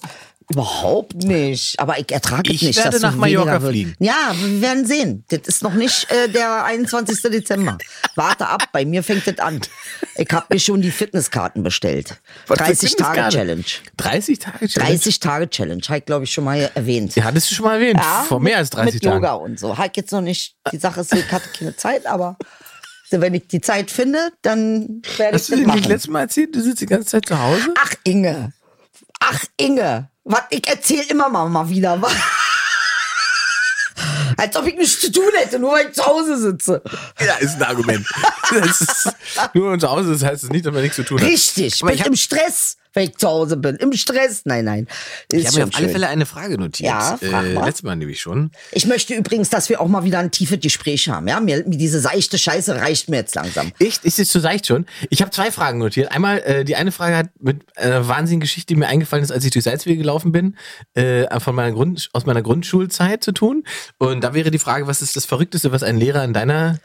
überhaupt nicht. Aber ich ertrage Ich es nicht, werde dass nach Mallorca weniger wird. fliegen. Ja, wir werden sehen. Das ist noch nicht äh, der 21. Dezember. Warte ab, bei mir fängt das an. Ich habe mir schon die Fitnesskarten bestellt. Was für 30 Tage Fitnesskarte? Challenge. 30 Tage Challenge? 30 Tage Challenge, habe ich glaube ich schon mal erwähnt. Ja, hattest du schon mal erwähnt. Ja, Vor mehr mit- als 30 mit Tagen. Yoga und so. Halt jetzt noch nicht. Die Sache ist, ich hatte keine Zeit, aber wenn ich die Zeit finde, dann werde ich Hast du das dir machen. nicht letztes Mal erzählt, du sitzt die ganze Zeit zu Hause? Ach, Inge. Ach, Inge. Was, ich erzähle immer mal, mal wieder was. Als ob ich nichts zu tun hätte, nur weil ich zu Hause sitze. Ja, ist ein Argument. Das ist, nur zu Hause das heißt es nicht, dass man nichts zu tun hat. Richtig. Bin ich hab- im Stress, wenn ich zu Hause bin. Im Stress. Nein, nein. Ist Ich habe mir auf alle. Fälle eine Frage notiert. Ja, frag äh, mal. letztes Mal nämlich schon. Ich möchte übrigens, dass wir auch mal wieder ein tiefes Gespräch haben. Ja, mir, mir diese seichte Scheiße reicht mir jetzt langsam. Echt? Ist jetzt zu seicht schon? Ich habe zwei Fragen notiert. Einmal, äh, die eine Frage hat mit einer wahnsinnigen Geschichte, die mir eingefallen ist, als ich durch Salzwege gelaufen bin, äh, von meiner Grund, aus meiner Grundschulzeit zu tun. Und da wäre die Frage, was ist das Verrückteste, was ein Lehrer in deiner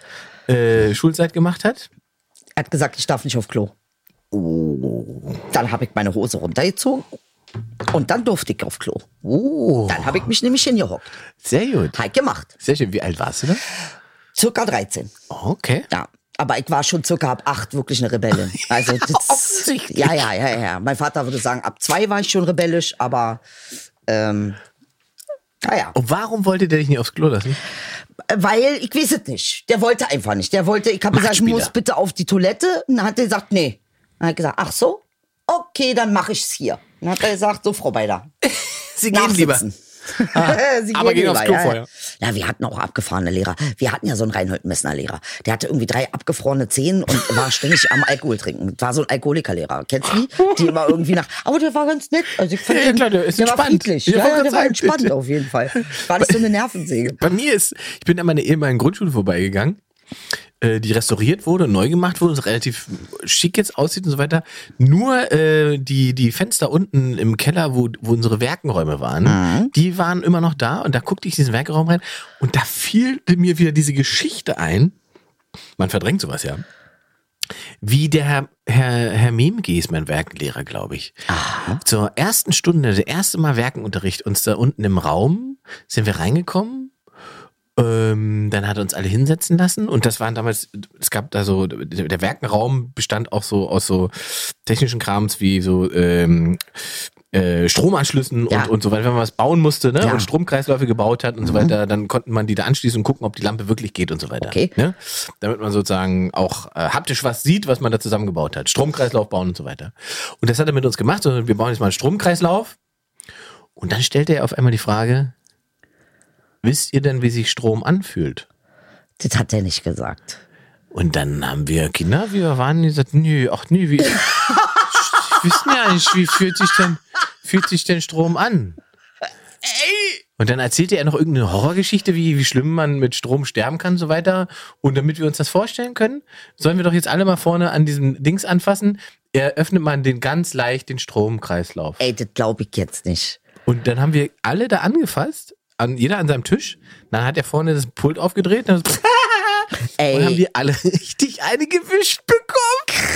äh, Schulzeit gemacht hat? Er hat gesagt, ich darf nicht auf Klo. Oh. Dann habe ich meine Hose runtergezogen Und dann durfte ich auf Klo. Oh, Dann habe ich mich nämlich hingehockt. sehr gut. Halt gemacht. Sehr schön. Wie alt warst du da? Circa 13. Okay. Ja. Aber ich war schon circa ab acht wirklich eine Rebellin. Also das, ja, ja, ja, ja. Mein Vater würde sagen, ab zwei war ich schon rebellisch, aber ähm, naja. Und warum wollte der dich nicht aufs Klo lassen? Weil, ich weiß es nicht. Der wollte einfach nicht. Der wollte, ich habe gesagt, ich muss bitte auf die Toilette. Und dann hat er gesagt, nee. Dann hat er gesagt, ach so? Okay, dann mache ich's hier. Dann hat er gesagt, so, Frau Beider. Sie gehen lieber. Ah, Sie aber gehen aufs Klo ja, vorher. Ja. wir hatten auch abgefahrene Lehrer. Wir hatten ja so einen Reinhold Messner Lehrer. Der hatte irgendwie drei abgefrorene Zehen und war ständig am Alkohol trinken. War so ein Alkoholikerlehrer. Kennst du die? Die immer irgendwie nach. Aber der war ganz nett. Also ich fand Ja, den- klar, der ist der war entspannt. friedlich. Ja, Ja, der war sagen, entspannt bitte. auf jeden Fall. War nicht so eine Nervensäge. Bei mir ist, ich bin an meiner ehemaligen Grundschule vorbeigegangen, äh, die restauriert wurde neu gemacht wurde, und es relativ schick jetzt aussieht und so weiter. Nur äh, die, die Fenster unten im Keller, wo, wo unsere Werkenräume waren, die waren immer noch da und da guckte ich in diesen Werkenraum rein und da fiel mir wieder diese Geschichte ein. Man verdrängt sowas ja. Wie der Herr, Herr, Herr Memke ist mein Werkenlehrer, glaube ich. Zur ersten Stunde, der erste Mal Werkenunterricht, uns da unten im Raum, sind wir reingekommen. Ähm, dann hat er uns alle hinsetzen lassen und das waren damals, es gab da so, der Werkenraum bestand auch so aus so technischen Krams wie so ähm, äh, Stromanschlüssen Ja. und, und so weiter, wenn man was bauen musste ne? Ja. Mhm. und Stromkreisläufe gebaut hat und so weiter, dann konnte man die da anschließen und gucken, ob die Lampe wirklich geht und so weiter. Okay. Ne? Damit man sozusagen auch äh, haptisch was sieht, was man da zusammengebaut hat. Stromkreislauf bauen und so weiter. Und das hat er mit uns gemacht. Und wir bauen jetzt mal einen Stromkreislauf. Und dann stellte er auf einmal die Frage, wisst ihr denn, wie sich Strom anfühlt? Das hat er nicht gesagt. Und dann haben wir Kinder, wir waren, die gesagt, nö, ach nö, wie, wissen ja nicht, wie fühlt sich denn, fühlt sich denn Strom an? Und dann erzählte er noch irgendeine Horrorgeschichte, wie, wie schlimm man mit Strom sterben kann und so weiter. Und damit wir uns das vorstellen können, sollen wir doch jetzt alle mal vorne an diesem Dings anfassen. Er öffnet man den ganz leicht den Stromkreislauf. Ey, das glaube ich jetzt nicht. Und dann haben wir alle da angefasst, an, jeder an seinem Tisch. Dann hat er vorne das Pult aufgedreht und, dann Ey, und haben wir alle richtig eine gewischt bekommen.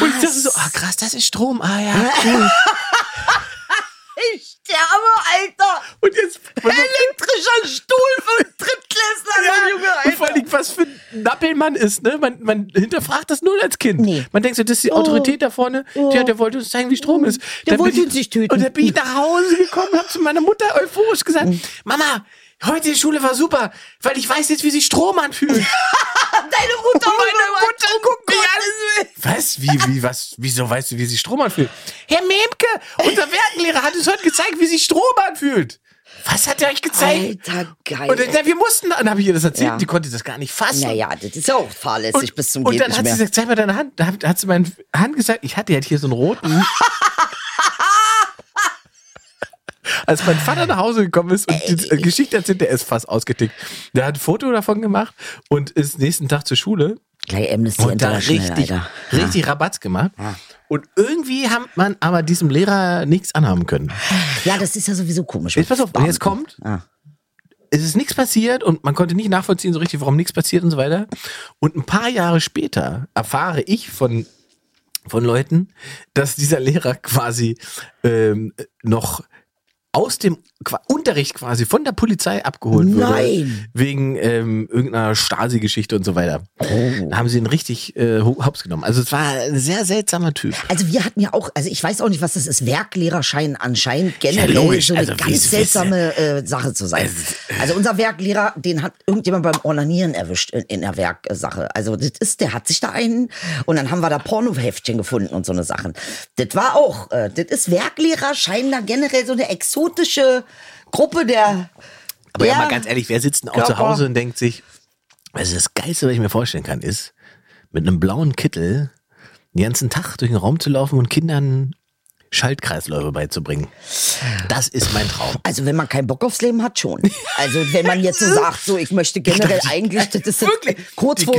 Und ich dachte so, ah krass, das ist Strom. Ah ja, cool. ich sterbe, Alter. Und jetzt Elektrischer Stuhl für Drittklässler, Ja, Junge, und Alter. vor allem, was für ein Nappel man ist, ne? Man, man hinterfragt das null als Kind. Nee. Man denkt so, das ist die Autorität da vorne, der, der wollte uns zeigen, wie Strom ist. Der wollte uns ich- nicht töten. Und dann bin ich nach Hause gekommen und habe zu meiner Mutter euphorisch gesagt, Mama, heute die Schule war super, weil ich weiß jetzt, wie sich Strom anfühlt. Deine Mutter, Meine Mutter guckt mich an. Was? Wie, wie, was? Wieso weißt du, wie sich Strom anfühlt? Herr Memke, unser Werkenlehrer hat uns heute gezeigt, wie sich Strom anfühlt. Was hat er euch gezeigt? Alter, geil. Und dann, wir mussten, dann habe ich ihr das erzählt, Ja. die konnte das gar nicht fassen. naja, das ist ja auch fahrlässig bis zum und dann hat sie gesagt, zeig mal deine Hand. Da hat, hat sie meine Hand gesagt, ich hatte halt hier so einen roten. Als mein Vater nach Hause gekommen ist und die äh, Geschichte erzählt, der ist fast ausgetickt. Der hat ein Foto davon gemacht und ist nächsten Tag zur Schule Gleich Amnesty und da International, richtig, Alter. richtig Rabatz gemacht. Und irgendwie hat man aber diesem Lehrer nichts anhaben können. Ja, das ist ja sowieso komisch. Jetzt pass auf, und jetzt kommt, Ah. es ist nichts passiert und man konnte nicht nachvollziehen so richtig, warum nichts passiert und so weiter. Und ein paar Jahre später erfahre ich von, von Leuten, dass dieser Lehrer quasi ähm, noch aus dem Unterricht quasi von der Polizei abgeholt wurde. Nein. Wegen ähm, irgendeiner Stasi-Geschichte und so weiter. Oh. Da haben sie ihn richtig äh, ho- hops genommen. Also es war ein sehr seltsamer Typ. Also wir hatten ja auch, also ich weiß auch nicht, was das ist, Werklehrerschein anscheinend generell logisch, so eine also ganz seltsame äh, Sache zu sein. Also unser Werklehrer, den hat irgendjemand beim Ornanieren erwischt in, in der Werksache. Also das ist, der hat sich da einen und dann haben wir da Pornoheftchen gefunden und so eine Sachen. Das war auch, äh, das ist Werklehrer, scheinen da generell so eine exotische Gruppe der Aber ja, mal ganz ehrlich, wer sitzt denn auch zu Hause und denkt sich, also das Geilste, was ich mir vorstellen kann, ist, mit einem blauen Kittel den ganzen Tag durch den Raum zu laufen und Kindern Schaltkreisläufe beizubringen. Das ist mein Traum. Also wenn man keinen Bock aufs Leben hat, schon. Also wenn man jetzt so sagt, so ich möchte generell eigentlich, das ist Wirklich? kurz vor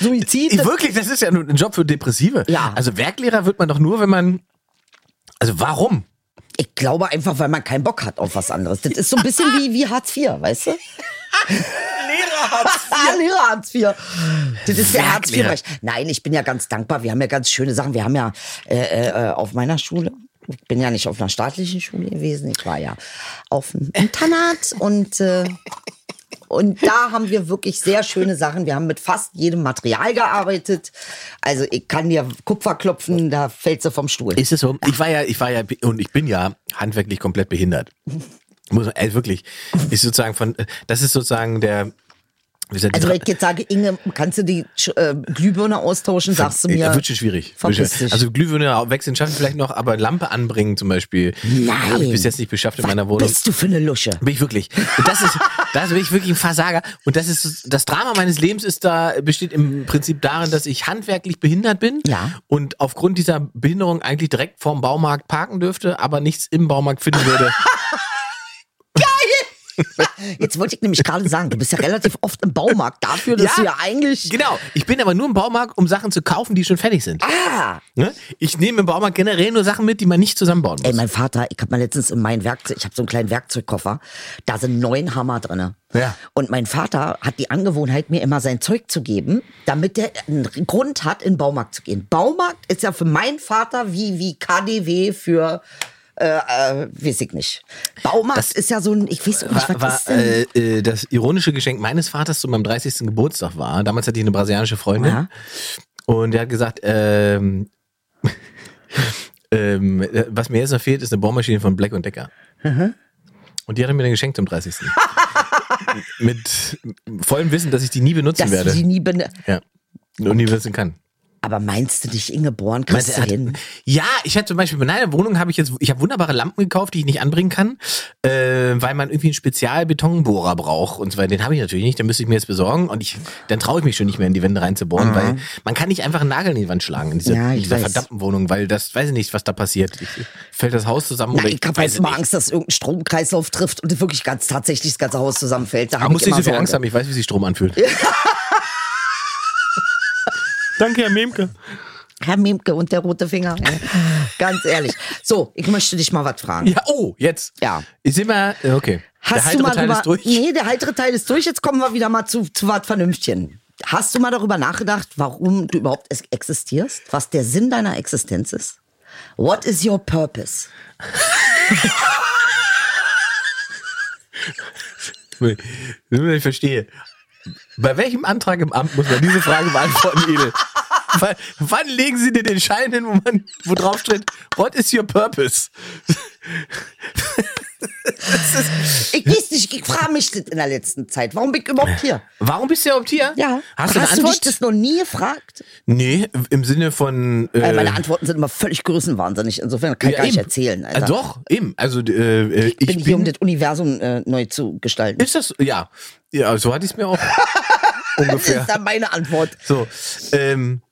Suizid. Ich, wirklich, das ist ja nur ein Job für Depressive. Ja. Also Werklehrer wird man doch nur, wenn man, also warum? Ich glaube einfach, weil man keinen Bock hat auf was anderes. Das ist so ein bisschen wie, wie Hartz IV, weißt du? Lehrer hat Ah, Lehrer Hartz IV. Das ist der Hartz. IV. Nein, ich bin ja ganz dankbar. Wir haben ja ganz schöne Sachen. Wir haben ja äh, äh, auf meiner Schule ich bin ja nicht auf einer staatlichen Schule gewesen, ich war ja auf einem Internat und äh, und da haben wir wirklich sehr schöne Sachen. Wir haben mit fast jedem Material gearbeitet. Also ich kann dir Kupfer klopfen, da fällst du vom Stuhl. Ist es so? Ich war ja, ich war ja, und ich bin ja handwerklich komplett behindert. Muss man, ey, wirklich. Ist sozusagen von, das ist sozusagen der, Also wenn ich jetzt sage, Inge, kannst du die äh, Glühbirne austauschen, sagst du mir. Ja, wird schon schwierig. Also Glühwürmer wechseln schaffen vielleicht noch, aber Lampe anbringen zum Beispiel, Nein. habe ich bis jetzt nicht beschafft in Was meiner Wohnung. bist du für eine Lusche? Bin ich wirklich. Und das ist, das bin ich wirklich ein Versager. Und das ist, das Drama meines Lebens ist da, besteht im Prinzip darin, dass ich handwerklich behindert bin. Ja. Und aufgrund dieser Behinderung eigentlich direkt vorm Baumarkt parken dürfte, aber nichts im Baumarkt finden würde. Jetzt wollte ich nämlich gerade sagen, du bist ja relativ oft im Baumarkt dafür, dass Ja. du ja eigentlich. genau. Ich bin aber nur im Baumarkt, um Sachen zu kaufen, die schon fertig sind. Ah! Ne? Ich nehme im Baumarkt generell nur Sachen mit, die man nicht zusammenbauen muss. Ey, mein Vater, ich habe mal letztens in meinen Werkzeug, ich habe so einen kleinen Werkzeugkoffer, da sind neun Hammer drinne. Ja. Und mein Vater hat die Angewohnheit, mir immer sein Zeug zu geben, damit der einen Grund hat, in den Baumarkt zu gehen. Baumarkt ist ja für meinen Vater wie, wie KDW für, äh, äh, weiß ich nicht. Baumarkt ist ja so ein, ich weiß auch nicht, was war, war ist denn? äh, äh, das ironische Geschenk meines Vaters zu meinem 30. Geburtstag war. Damals hatte ich eine brasilianische Freundin. Ja. Und der hat gesagt, ähm, ähm, äh, was mir jetzt noch fehlt, ist eine Bohrmaschine von Black Decker. Und die hat er mir dann geschenkt zum 30. Mit vollem Wissen, dass ich die nie benutzen dass werde. die nie bene ja. Und nie benutzen kann. Aber meinst du dich, Ingeborn, Meinst kriegst du, du hin? ja, ich hatte zum Beispiel bei meiner Wohnung habe ich jetzt, ich habe wunderbare Lampen gekauft, die ich nicht anbringen kann, äh, weil man irgendwie einen Spezialbetonbohrer braucht und so weiter. Den habe ich natürlich nicht, den müsste ich mir jetzt besorgen und ich, dann traue ich mich schon nicht mehr in die Wände reinzubohren, weil man kann nicht einfach einen Nagel in die Wand schlagen in dieser, Ja, ich in dieser weiß. verdammten Wohnung, weil das weiß ich nicht, was da passiert. Ich, fällt das Haus zusammen Na, oder ich habe weiß jetzt mal nicht. Angst, dass irgendein Stromkreislauf trifft und wirklich ganz tatsächlich das ganze Haus zusammenfällt. Da Man habe muss ich nicht so viel. Angst haben, ich weiß, wie sich Strom anfühlt. Danke, Herr Memke. Herr Memke und der rote Finger. Ganz ehrlich. So, ich möchte dich mal was fragen. Ja, oh, jetzt. Ja. Ich sehe mal, okay. der Hast du heitere mal Teil drüber, ist durch. Nee, der heitere Teil ist durch. Jetzt kommen wir wieder mal zu, zu was Vernünftigen. Hast du mal darüber nachgedacht, warum du überhaupt existierst? Was der Sinn deiner Existenz ist? What is your purpose? Ich verstehe. Bei welchem Antrag im Amt muss man diese Frage beantworten, Edel? Wann, wann legen Sie dir den Schein hin, wo, man, wo drauf steht, what is your purpose? Ich weiß nicht, ich frage mich das in der letzten Zeit. Warum bin ich überhaupt hier? Warum bist du überhaupt hier? Ja. Hast du eine Hast du dich Antwort? das noch nie gefragt? nee, im Sinne von... Äh, Äh, meine Antworten sind immer völlig größenwahnsinnig. Insofern kann ich ja, gar nicht eben. erzählen. Äh, Alter. doch, eben. Also äh, äh, ich, Ich bin bin... hier, um das Universum äh, neu zu gestalten. ist das... Ja, ja so hatte ich es mir auch Das ungefähr. ist dann meine Antwort. So, ähm,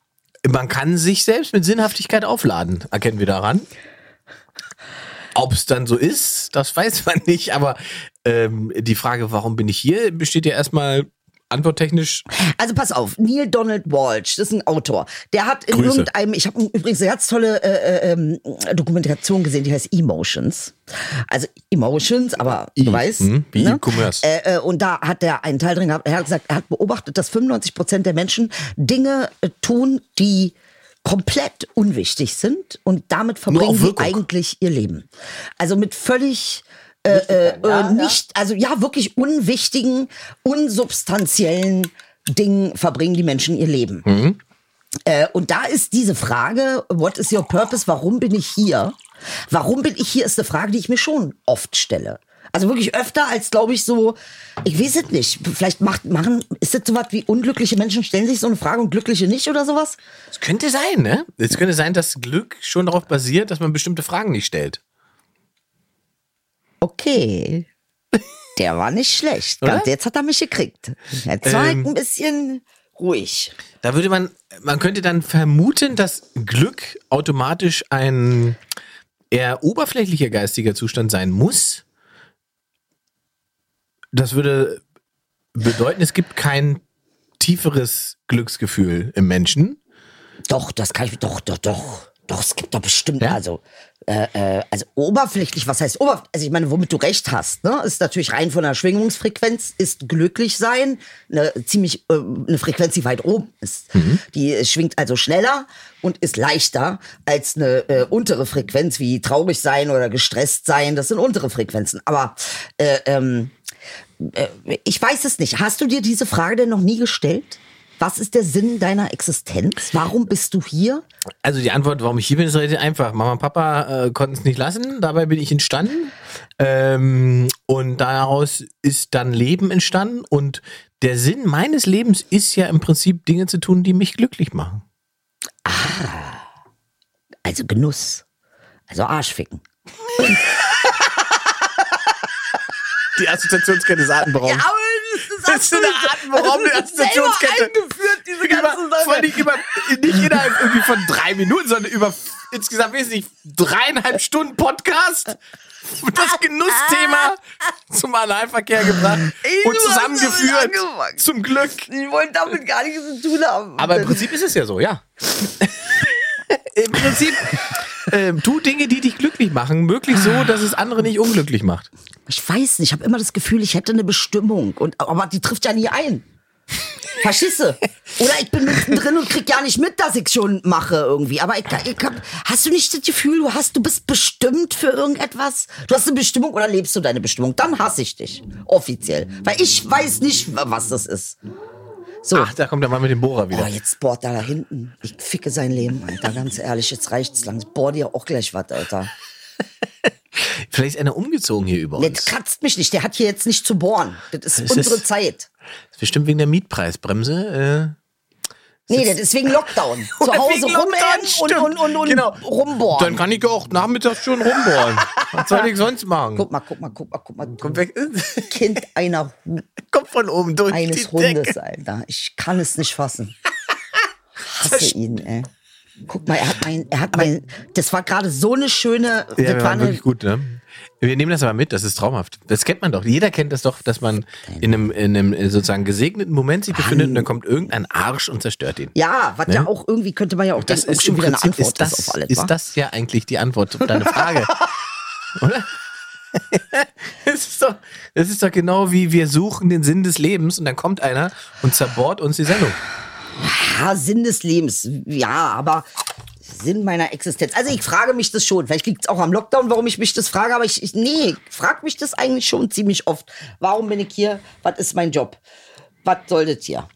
man kann sich selbst mit Sinnhaftigkeit aufladen, erkennen wir daran. Ob es dann so ist, das weiß man nicht, aber ähm, die Frage, warum bin ich hier, besteht ja erstmal antworttechnisch. Also pass auf, Neil Donald Walsh, das ist ein Autor. Der hat in Grüße. irgendeinem, ich habe übrigens eine ganz tolle äh, äh, ähm, Dokumentation gesehen, die heißt Emotions. Also Emotions, aber I, du weißt. hm, wie ne? E-Commerce. Äh, äh, und da hat er einen Teil drin gehabt, er hat gesagt, er hat beobachtet, dass 95 Prozent der Menschen Dinge äh, tun, die komplett unwichtig sind und damit verbringen sie eigentlich ihr Leben. Also mit völlig äh, äh, nicht, also ja, wirklich unwichtigen, unsubstanziellen Dingen verbringen die Menschen ihr Leben. Mhm. Äh, und da ist diese Frage, what is your purpose? Warum bin ich hier? Warum bin ich hier, ist eine Frage, die ich mir schon oft stelle. Also wirklich öfter als, glaube ich, so, ich weiß es nicht. Vielleicht macht, machen, ist das sowas wie unglückliche Menschen stellen sich so eine Frage und glückliche nicht oder sowas? Es könnte sein, ne? Es könnte sein, dass Glück schon darauf basiert, dass man bestimmte Fragen nicht stellt. Okay. Der war nicht schlecht. Ganz jetzt hat er mich gekriegt. Jetzt war Ähm. ich ein bisschen ruhig. Da würde man, man könnte dann vermuten, dass Glück automatisch ein eher oberflächlicher geistiger Zustand sein muss. Das würde bedeuten, es gibt kein tieferes Glücksgefühl im Menschen. Doch, das kann ich, doch, doch, doch. Doch, es gibt doch bestimmt, Ja? also, äh, äh, also oberflächlich, was heißt oberflächlich? Also ich meine, womit du recht hast, ne, ist natürlich rein von der Schwingungsfrequenz, ist glücklich sein, eine ziemlich, äh, eine Frequenz, die weit oben ist. Die äh, schwingt also schneller und ist leichter als eine äh, untere Frequenz, wie traurig sein oder gestresst sein, das sind untere Frequenzen. Aber äh, ähm, äh, ich weiß es nicht. Hast du dir diese Frage denn noch nie gestellt? Was ist der Sinn deiner Existenz? Warum bist du hier? Also die Antwort, warum ich hier bin, ist relativ einfach. Mama und Papa äh, konnten es nicht lassen, dabei bin ich entstanden. Ähm, und daraus ist dann Leben entstanden. Und der Sinn meines Lebens ist ja im Prinzip Dinge zu tun, die mich glücklich machen. Also Genuss. Also Arschficken. Die Assoziationskette ist atemberaubend. Das ist eine atemberaubende Assoziationskette. eingeführt, diese über, vor allem nicht, über, nicht innerhalb irgendwie von drei Minuten, sondern über insgesamt wesentlich dreieinhalb Stunden Podcast. Und das Genussthema zum Analverkehr gebracht Ey, und zusammengeführt. Zum Glück. Ich wollte damit gar nichts zu tun haben. Aber im Prinzip ist es ja so, ja. Im Prinzip ähm, tu Dinge, die dich glücklich machen, möglichst so, dass es andere nicht unglücklich macht. ich weiß nicht, ich habe immer das Gefühl, ich hätte eine Bestimmung. Und, aber die trifft ja nie ein. Du? Oder ich bin mittendrin und krieg ja nicht mit, dass ich schon mache irgendwie. Aber ich, ich hab, hast du nicht das Gefühl, du hast, du bist bestimmt für irgendetwas? Du hast eine Bestimmung oder lebst du deine Bestimmung? Dann hasse ich dich. Offiziell. Weil ich weiß nicht, was das ist. So. Ach, da kommt der Mann mit dem Bohrer Oh, wieder. jetzt bohrt er da hinten. Ich ficke sein Leben, Alter. Ganz ehrlich, jetzt reicht's lang. Ich bohr dir auch gleich was, Alter. Vielleicht ist einer umgezogen hier über Der uns. kratzt mich nicht. Der hat hier jetzt nicht zu bohren. Das ist Das unsere ist- Zeit. Das ist bestimmt wegen der Mietpreisbremse. Äh, Nee, das ist wegen Lockdown. Zu Hause Lockdown, und, und, und, und Genau. rumbohren. Dann kann ich auch nachmittags schon rumbohren. Was soll ich sonst machen? guck mal, guck mal, guck mal, guck mal. Kommt weg. Kind einer Kommt von oben durch eines. Hundes, Alter. Ich kann es nicht fassen. Hasse ihn, ey. Guck mal, er hat mein, er hat mein, das war gerade so eine schöne, Ja, das wir war waren wirklich gut, ne? Wir nehmen das aber mit, das ist traumhaft. Das kennt man doch. Jeder kennt das doch, dass man in einem, in einem äh, sozusagen gesegneten Moment sich befindet und dann kommt irgendein Arsch und zerstört ihn. ja, was ja auch irgendwie könnte man ja auch Das denken, ist schon wieder eine Antwort ist das, auf alles, ist wa? das ja eigentlich die Antwort auf deine Frage. Oder? Das ist, doch, das ist doch genau wie wir suchen den Sinn des Lebens und dann kommt einer und zerbohrt uns die Sendung. Sinn des Lebens. Ja, aber Sinn meiner Existenz. Also ich frage mich das schon. Vielleicht liegt es auch am Lockdown, warum ich mich das frage. Aber ich, ich nee, ich frage mich das eigentlich schon ziemlich oft. Warum bin ich hier? Was ist mein Job? Was soll das hier?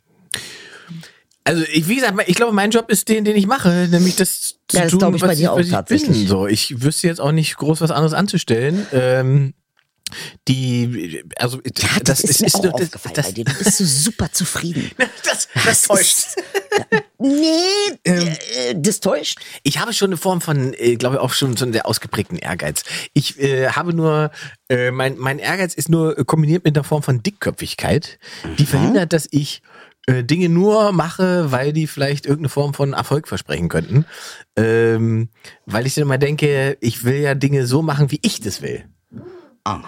Also ich, wie gesagt, ich glaube, mein Job ist den, den ich mache, nämlich das zu Ja, das tun, ich was auch was ich. Bin. So, ich wüsste jetzt auch nicht groß was anderes anzustellen. Ähm, die, also Ja, das, ist, mir auch nur- das- aufgefallen das- bei dir. Du bist so super zufrieden. Das, das täuscht. ist- Nee, äh, das täuscht. Ich habe schon eine Form von, äh, glaube ich, auch schon so einen sehr ausgeprägten Ehrgeiz. Ich äh, habe nur, äh, mein, mein Ehrgeiz ist nur äh, kombiniert mit einer Form von Dickköpfigkeit, die verhindert, dass ich Dinge nur mache, weil die vielleicht irgendeine Form von Erfolg versprechen könnten. Ähm, weil ich dann immer denke, ich will ja Dinge so machen, wie ich das will.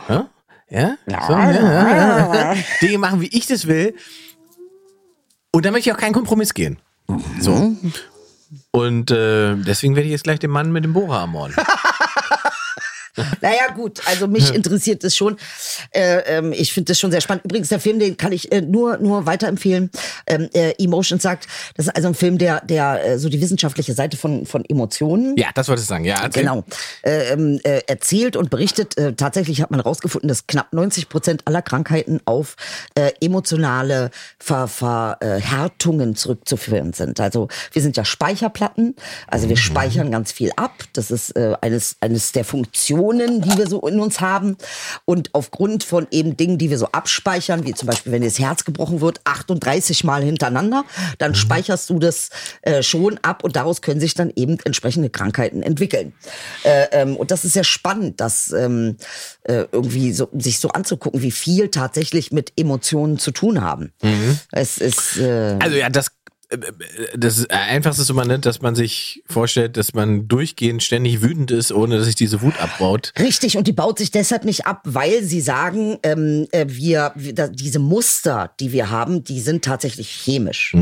Ja? Ja? So, ja, ja, ja. Dinge machen, wie ich das will. Und da möchte ich auch keinen Kompromiss gehen. So. Und äh, deswegen werde ich jetzt gleich den Mann mit dem Bohrer ermorden. Naja, gut, also mich interessiert das schon. Äh, ähm, ich finde das schon sehr spannend. Übrigens, der Film, den kann ich äh, nur, nur weiterempfehlen. Ähm, äh, Emotions sagt, das ist also ein Film, der, der äh, so die wissenschaftliche Seite von, von Emotionen Ja, das wollte ich sagen. Ja, erzähl. Genau. Äh, ähm, äh, erzählt und berichtet. Äh, tatsächlich hat man herausgefunden, dass knapp 90 Prozent aller Krankheiten auf äh, emotionale Ver Verhärtungen zurückzuführen sind. Also wir sind ja Speicherplatten, also wir speichern ganz viel ab. Das ist äh, eines, eines der Funktionen, die wir so in uns haben. Und aufgrund von eben Dingen, die wir so abspeichern, wie zum Beispiel, wenn dir das Herz gebrochen wird, 38 Mal hintereinander, dann speicherst du das äh, schon ab und daraus können sich dann eben entsprechende Krankheiten entwickeln. Äh, ähm, und das ist sehr spannend, das ähm, äh, irgendwie so, sich so anzugucken, wie viel tatsächlich mit Emotionen zu tun haben. Es ist äh, Also ja, das das Einfachste ist immer nicht, dass man sich vorstellt, dass man durchgehend ständig wütend ist, ohne dass sich diese Wut abbaut. Richtig, und die baut sich deshalb nicht ab, weil sie sagen, ähm, äh, wir, wir diese Muster, die wir haben, die sind tatsächlich chemisch.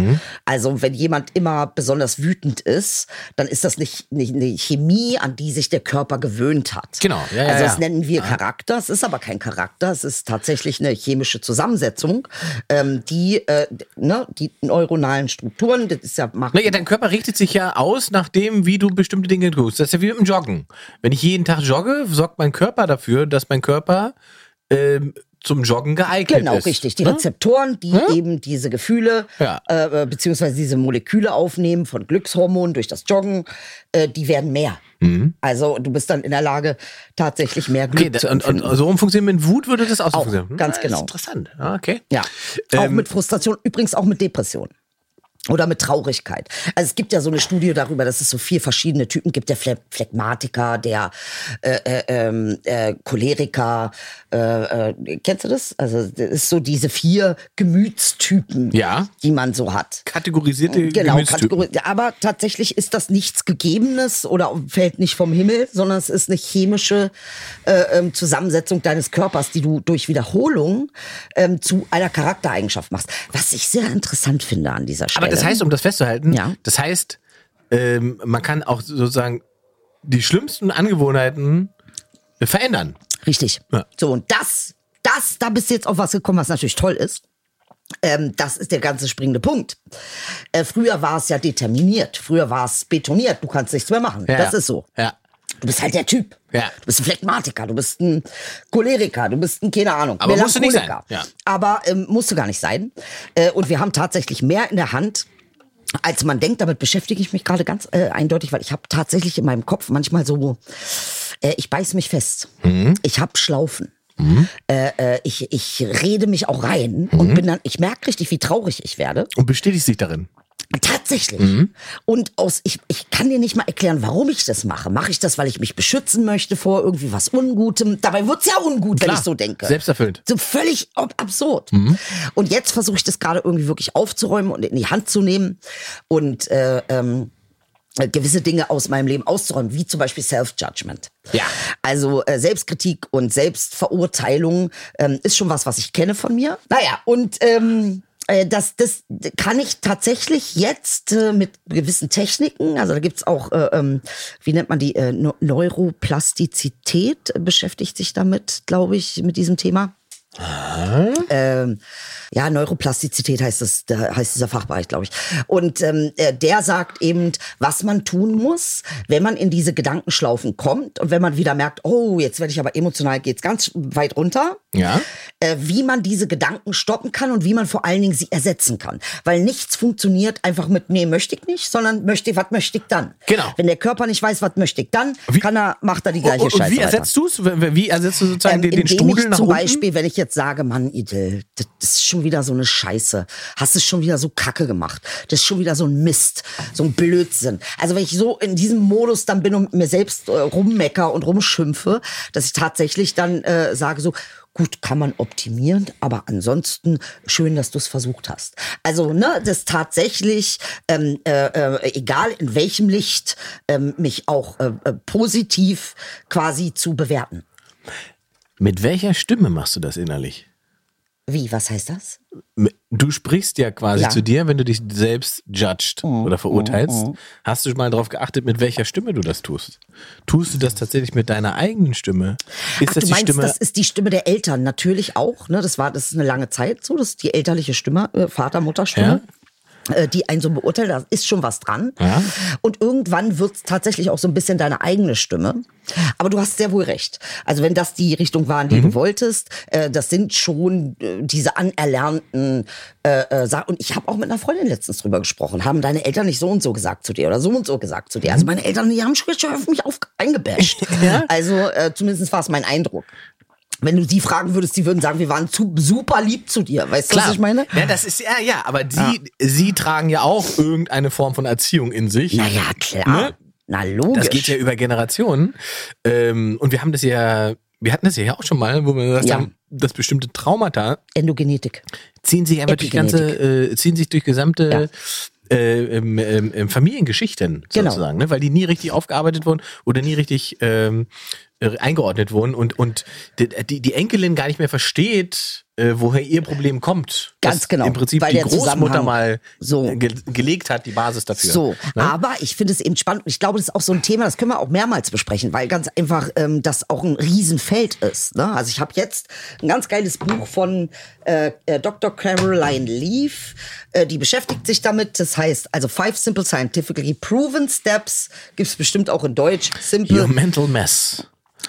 Also wenn jemand immer besonders wütend ist, dann ist das nicht, nicht eine Chemie, an die sich der Körper gewöhnt hat. Genau, ja, ja, Also das ja. nennen wir Charakter, es ist aber kein Charakter, es ist tatsächlich eine chemische Zusammensetzung, ähm, die, äh, ne, die neuronalen Strukturen, das ist ja macht Naja, dein Körper richtet sich ja aus, nachdem, wie du bestimmte Dinge tust. Das ist ja wie mit dem Joggen. Wenn ich jeden Tag jogge, sorgt mein Körper dafür, dass mein Körper ähm, zum Joggen geeignet Genau, ist. richtig. Die Ne? Rezeptoren, die eben diese Gefühle Ja. äh, beziehungsweise diese Moleküle aufnehmen von Glückshormonen durch das Joggen, äh, die werden mehr. Also du bist dann in der Lage, tatsächlich mehr Glück Mhm. Okay, zu und, empfinden. und so rum funktioniert mit Wut würde das auch, Auch, funktionieren. ganz Ah, genau. Ist interessant. Ah, okay. ja, auch Ähm, mit Frustration, übrigens auch mit Depression. Oder mit Traurigkeit. Also es gibt ja so eine Studie darüber, dass es so vier verschiedene Typen gibt. Der Phleg Phlegmatiker, der äh, äh, ähm, äh, Choleriker. Äh, äh, kennst du das? Also das ist so diese vier Gemütstypen, Ja. die man so hat. Kategorisierte Genau, Gemütstypen. Kategorie. Aber tatsächlich ist das nichts Gegebenes oder fällt nicht vom Himmel, sondern es ist eine chemische äh, ähm, Zusammensetzung deines Körpers, die du durch Wiederholung ähm, zu einer Charaktereigenschaft machst. Was ich sehr interessant finde an dieser Stelle. Aber das heißt, um das festzuhalten, Ja. das heißt, ähm, man kann auch sozusagen die schlimmsten Angewohnheiten äh, verändern. Richtig. Ja. So, und das, das, da bist du jetzt auf was gekommen, was natürlich toll ist. Ähm, das ist der ganze springende Punkt. Äh, früher war es ja determiniert. Früher war es betoniert. Du kannst nichts mehr machen. Ja. Das ist so. Ja. Du bist halt der Typ. Ja. Du bist ein Phlegmatiker, du bist ein Choleriker, du bist ein, keine Ahnung, Aber musst du nicht sein, ja. Aber ähm, musst du gar nicht sein. Äh, und wir haben tatsächlich mehr in der Hand, als man denkt. Damit beschäftige ich mich gerade ganz äh, eindeutig, weil ich habe tatsächlich in meinem Kopf manchmal so, äh, ich beiß mich fest. Mhm. Ich habe Schlaufen. Äh, äh, ich, ich rede mich auch rein Mhm. und bin dann, ich merke richtig, wie traurig ich werde. Und bestätigst dich darin. Tatsächlich. Mhm. Und aus, ich, ich kann dir nicht mal erklären, warum ich das mache. Mache ich das, weil ich mich beschützen möchte vor irgendwie was Ungutem? Dabei wird's ja ungut, wenn Klar. ich so denke. Selbsterfüllend. So völlig ab absurd. Mhm. Und jetzt versuche ich das gerade irgendwie wirklich aufzuräumen und in die Hand zu nehmen und äh, ähm, gewisse Dinge aus meinem Leben auszuräumen, wie zum Beispiel Self-Judgment. Ja. Also äh, Selbstkritik und Selbstverurteilung ähm, ist schon was, was ich kenne von mir. Naja, und ähm, äh, das, das kann ich tatsächlich jetzt äh, mit gewissen Techniken, also da gibt's auch, äh, ähm, wie nennt man die, äh, Neu- Neuroplastizität äh, beschäftigt sich damit, glaube ich, mit diesem Thema. Ähm, ja, Neuroplastizität heißt das, da heißt dieser Fachbereich, glaube ich. Und ähm, äh, der sagt eben, was man tun muss, wenn man in diese Gedankenschlaufen kommt und wenn man wieder merkt, oh, jetzt werde ich aber emotional, geht's ganz weit runter. Ja. Äh, wie man diese Gedanken stoppen kann und wie man vor allen Dingen sie ersetzen kann. Weil nichts funktioniert einfach mit, nee, möchte ich nicht, sondern möchte, was möchte ich dann? Genau. Wenn der Körper nicht weiß, was möchte ich dann, Wie- kann er, macht er die gleiche Und, und Scheiße wie ersetzt du es? Wie ersetzt du sozusagen Ähm, den, den Strudel ich nach zum unten? Beispiel, wenn ich jetzt sage, Mann, Idel, das ist schon wieder so eine Scheiße. Hast es schon wieder so kacke gemacht. Das ist schon wieder so ein Mist, so ein Blödsinn. Also wenn ich so in diesem Modus dann bin und mir selbst äh, rummecker und rumschimpfe, dass ich tatsächlich dann äh, sage so, gut, kann man optimieren, aber ansonsten schön, dass du es versucht hast. Also, ne, das tatsächlich, ähm, äh, äh, egal in welchem Licht, ähm, mich auch äh, äh, positiv quasi zu bewerten. Mit welcher Stimme machst du das innerlich? Wie, was heißt das? Du sprichst ja quasi Ja. Mhm, zu dir, wenn du dich selbst judged oder verurteilst. Hast du mal darauf geachtet, mit welcher Stimme du das tust? Tust du das tatsächlich mit deiner eigenen Stimme? Ist Ach, das du die meinst, Stimme? das ist die Stimme der Eltern natürlich auch. Ne? Das war, das ist eine lange Zeit so. Das ist die elterliche Stimme, äh, Vater, Mutter Stimme. äh, Die einen so beurteilen, da ist schon was dran. Ja. Und irgendwann wird es tatsächlich auch so ein bisschen deine eigene Stimme. Aber du hast sehr wohl recht. Also wenn das die Richtung war, in die Mhm. du wolltest, äh, das sind schon äh, diese anerlernten äh, äh, Sachen. Und ich habe auch mit einer Freundin letztens drüber gesprochen. Haben deine Eltern nicht so und so gesagt zu dir oder so und so gesagt zu dir? Also meine Eltern, die haben schon schon auf mich auf, eingebasht. Also äh, zumindest war es mein Eindruck. Wenn du die fragen würdest, die würden sagen, wir waren zu, super lieb zu dir. Weißt du, was ich meine? Ja, das ist ja, ja, aber sie, sie tragen ja auch irgendeine Form von Erziehung in sich. Naja, klar. Ne? Na logisch. Das geht ja über Generationen. Ähm, und wir haben das ja, wir hatten das ja auch schon mal, wo wir gesagt Ja. haben, dass bestimmte Traumata Endogenetik. ziehen sich einfach durch die ganze, äh, ziehen sich durch gesamte äh, ähm, ähm, Familiengeschichten Genau. sozusagen, ne? weil die nie richtig aufgearbeitet wurden oder nie richtig ähm, äh, eingeordnet wurden und, und die, die, Enkelin gar nicht mehr versteht, äh, woher ihr Problem kommt. Ganz genau, Im Prinzip weil die Großmutter mal so- ge gelegt hat, die Basis dafür. So, Ne? aber ich finde es eben spannend. Ich glaube, das ist auch so ein Thema, das können wir auch mehrmals besprechen, weil ganz einfach ähm, das auch ein Riesenfeld ist. Ne? Also ich habe jetzt ein ganz geiles Buch von äh, äh, Dr. Caroline Leaf, äh, die beschäftigt sich damit. Das heißt, also Five Simple Scientifically Proven Steps gibt's bestimmt auch in Deutsch. Simple Your mental mess.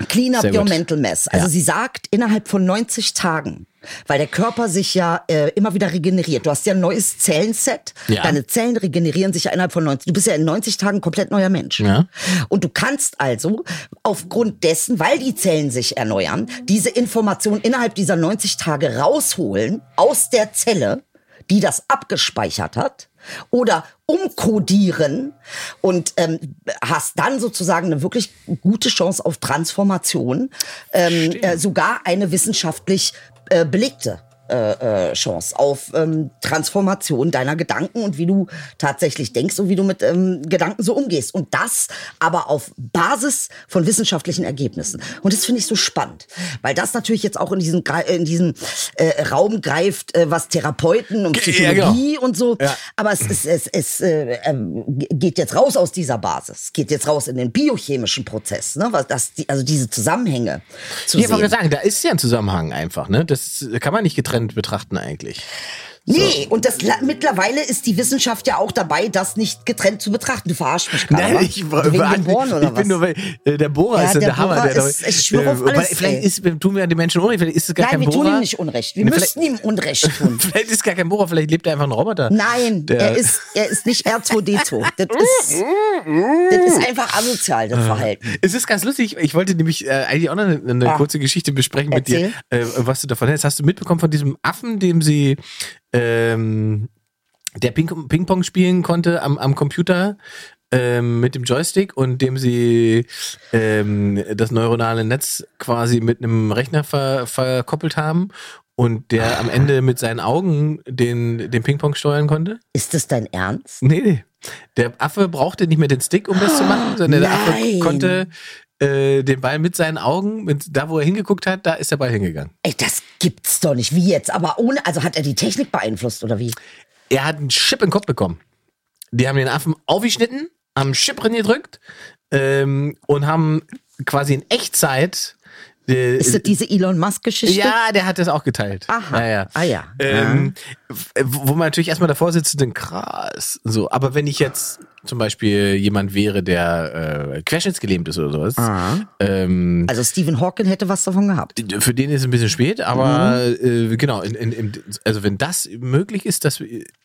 Clean up Sehr your gut. mental mess. Also Ja. sie sagt, innerhalb von 90 Tagen, weil der Körper sich ja äh, immer wieder regeneriert. Du hast ja ein neues Zellenset. Ja. Deine Zellen regenerieren sich ja innerhalb von 90. Du bist ja in 90 Tagen ein komplett neuer Mensch. Ja. Und du kannst also aufgrund dessen, weil die Zellen sich erneuern, diese Information innerhalb dieser 90 Tage rausholen aus der Zelle, die das abgespeichert hat oder umkodieren und ähm, hast dann sozusagen eine wirklich gute Chance auf Transformation, ähm, äh, sogar eine wissenschaftlich äh, belegte äh, äh, Chance auf ähm, Transformation deiner Gedanken und wie du tatsächlich denkst und wie du mit ähm, Gedanken so umgehst. Und das aber auf Basis von wissenschaftlichen Ergebnissen. Und das finde ich so spannend, weil das natürlich jetzt auch in diesen, in diesen äh, Raum greift, äh, was Therapeuten und Ja, genau. Psychologie und so. Ja. Aber es, es, es, es äh, ähm, geht jetzt raus aus dieser Basis, geht jetzt raus in den biochemischen Prozess, ne? Was das, die, also diese Zusammenhänge zu Ich wollte sagen, da ist ja ein Zusammenhang einfach, ne? Das kann man nicht getrennt betrachten eigentlich. Nee, und das mittlerweile ist die Wissenschaft ja auch dabei, das nicht getrennt zu betrachten. Du verarschst mich gerade. wa? ich, Wegen dem Bohren oder ich was? bin nur, weil äh, der Bohrer Ja, ist ja der der Hammer. Bohrer der ist- ich schwöre auf wobei, alles, Vielleicht ist, tun wir ja den Menschen Unrecht, vielleicht ist es gar Nein, kein wir Bohrer. tun ihm nicht Unrecht. Wir Ne, müssten ihm Unrecht tun. Vielleicht ist gar kein Bohrer, vielleicht lebt er einfach ein Roboter. Nein, er ist, er ist nicht R2D2. Das ist, das ist einfach asozial, das Verhalten. Es ist ganz lustig. Ich wollte nämlich äh, eigentlich auch noch eine, eine Ah. kurze Geschichte besprechen mit dir, Erzähl. äh, was du davon hältst. Hast du mitbekommen von diesem Affen, dem sie ähm, der Ping- Ping-Pong spielen konnte am, am Computer ähm, mit dem Joystick und dem sie ähm, das neuronale Netz quasi mit einem Rechner ver, verkoppelt haben und der am Ende mit seinen Augen den, den Ping-Pong steuern konnte? Ist das dein Ernst? Nee, nee. Der Affe brauchte nicht mehr den Stick, um das zu machen, sondern der Affe Nein. konnte äh, den Ball mit seinen Augen, mit, da wo er hingeguckt hat, da ist der Ball hingegangen. Ey, das gibt's doch nicht. Wie jetzt? Aber ohne, also hat er die Technik beeinflusst oder wie? Er hat einen Chip in den Kopf bekommen. Die haben den Affen aufgeschnitten, haben einen Chip drin gedrückt ähm, und haben quasi in Echtzeit Ist das diese Elon Musk-Geschichte? Ja, der hat das auch geteilt. Aha. Ja, ja. Ah, ja. Ähm, w- Wo man natürlich erstmal davor sitzt denkt, krass. So, aber wenn ich jetzt zum Beispiel jemand wäre, der äh, querschnittsgelähmt ist oder sowas, ähm, Also Stephen Hawking hätte was davon gehabt. für den ist es ein bisschen spät, aber Mhm. äh, genau, in, in, in, also wenn das möglich ist, dass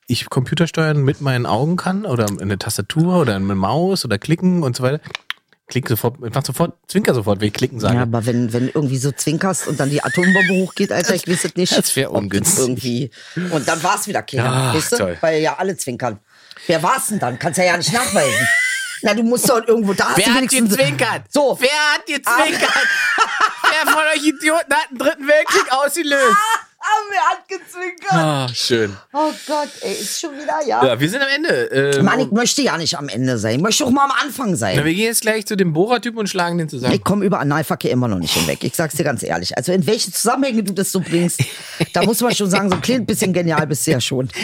ich Computersteuern mit meinen Augen kann oder eine Tastatur oder eine Maus oder klicken und so weiter, klick sofort, mach sofort, zwinker sofort, wenn ich klicken sage. Ja, aber wenn, wenn irgendwie so zwinkerst und dann die Atombombe hochgeht, Alter, ich weiß es nicht. das wär Ob das ungünstig. Irgendwie. Und dann war's wieder keiner. Ach, weißt du? toll. Weil ja alle zwinkern. Wer war's denn dann? Kannst ja ja nicht nachweisen. Na, du musst doch irgendwo da Wer hat wenigstens- gezwinkert? So. Wer hat gezwinkert? Wer von euch Idioten hat den dritten Weltkrieg ausgelöst? Ah, wer hat gezwinkert? Ah, schön. Oh Gott, ey, ist schon wieder, ja. Ja, wir sind am Ende. Ähm, Mann, ich möchte ja nicht am Ende sein. Ich möchte auch mal am Anfang na, sein. wir gehen jetzt gleich zu dem Bohrertypen und schlagen den zusammen. Ich komme über Analverkehr immer noch nicht hinweg. Ich sag's dir ganz ehrlich. Also in welche Zusammenhänge du das so bringst, da muss man schon sagen, so ein kleines bisschen genial bist du ja schon.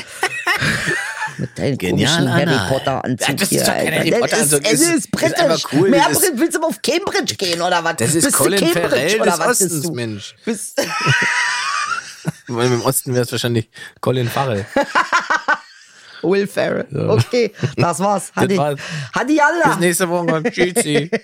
Mit deinem Genial, komischen Anal. Harry Potter Anzug Ja, das ist hier. doch kein Alter. Harry Potter ist, Anzug. Es Das ist ist- ist britisch. cool. Mehr ist- willst du auf Cambridge gehen oder was? Das ist Bist du Colin Cambridge Farrell oder des was bist Ostens, du? Mensch. Bist, Weil Im Osten wäre es wahrscheinlich Colin Farrell. Will Ferrell. Okay, das war's. Hadi, war's. Hadi Allah. Bis nächste Woche. Tschüssi.